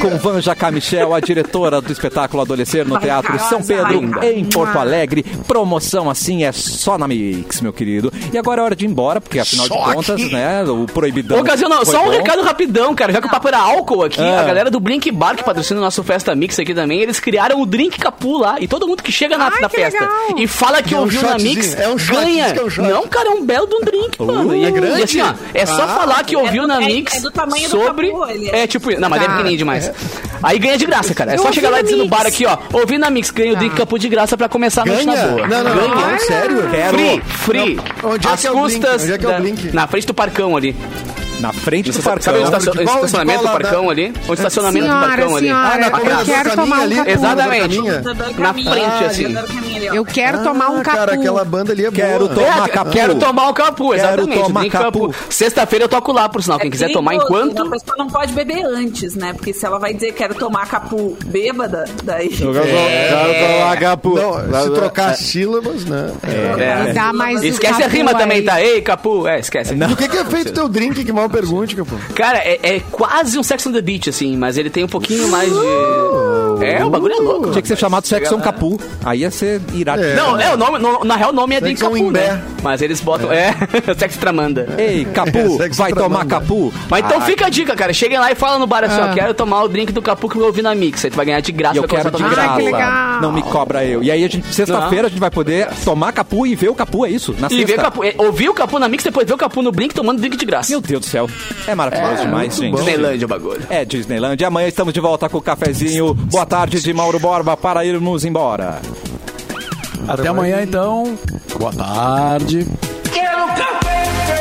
com Vanja Camichel, a diretora do espetáculo Adolescer no Teatro São Pedro, em Porto Alegre. Promoção assim é só na Mix, meu querido. E agora é hora de ir embora, porque afinal
Só
de contas,
aqui.
né, o proibidão.
Ô,
foi
só um
bom.
recado rapidão, cara. Já que o papo era álcool aqui,
Ah.
a galera do Blink Bar, que patrocina o nosso Festa Mix aqui também, eles criaram o Drink Capu lá. E todo mundo que chega na,
Ai,
na
que
festa
legal.
e fala que
É um
ouviu na
shotzinho,
Mix,
é um
ganha.
é um.
Não, cara, é um belo de um drink, mano. E,
é grande?
E assim, ó, é só
Ah.
falar que ouviu
É do-
na
é-
Mix
é do tamanho do
sobre...
Capu, ele é.
é tipo... Não, mas é
Tá.
pequenininho demais. Aí ganha de graça, cara. É só chegar lá e dizer no bar aqui, ó. Ouvi na Mix, ganha o Drink Capu de graça pra começar a noite na
Ganha?
boa.
Não, não,
ganha.
não. Sério?
Free, free.
Não, onde é
As
que é o Blink?
custas
Onde é que é o
da-
Blink?
na frente do parcão ali.
Na frente do
Sabe
parcão.
o estacion-
De qual- de
estacionamento do parcão ali? O estacionamento do
Senhora,
parcão ali.
Ah, na
eu quero
do
tomar um
caminho ali?
capu.
Exatamente. Na frente, assim.
Eu quero tomar um
Ah,
capu.
Cara, aquela banda ali é
Quero
boa.
tomar
É,
capu.
Quero tomar o capu,
Quero
exatamente.
tomar capu.
Sexta-feira eu toco lá, por sinal. Quem quiser tomar enquanto.
A pessoa não pode beber antes, né? Porque se ela vai dizer quero tomar capu bêbada, daí.
Quero tomar capu.
Não, se trocar sílabas, né?
É.
Dá mais o
Esquece a rima
aí.
também, tá? Ei, capu. É, esquece.
Do que, que é feito teu drink? Que mal pergunte, capô.
Cara, é, é quase um Sex on the Beach, assim, mas ele tem um pouquinho mais de. É, o bagulho é louco.
Tinha que ser chamado Sexon Capu. Aí ia ser irado.
É.
Não, é, o nome, no- na real o nome é
Sexo
Capu,
Imbé.
né? Mas eles botam, é, Sexo Tramanda.
Ei, Capu,
Sexo
vai tomar. Capu?
Mas então
Ah,
fica a dica, cara. Cheguem lá e fala no bar assim,
Ah.
ó, quero tomar o drink do Capu que eu ouvi na Mix. Aí tu vai ganhar de graça.
E eu quero de.
Ah,
graça.
que legal.
Não me cobra eu. E aí, a gente, sexta-feira, a gente vai poder tomar Capu e ver o Capu, é isso? Na
E ver o Capu, é, ouvir o Capu na Mix, depois ver o Capu no Blink tomando drink de graça.
Meu Deus do céu. É maravilhoso demais, gente.
Disneylândia o bagulho.
É Disneyland. E amanhã estamos de volta com o cafezinho. Boa tarde de Mauro Borba para irmos embora.
Até amanhã, então. Boa tarde.
Quero café!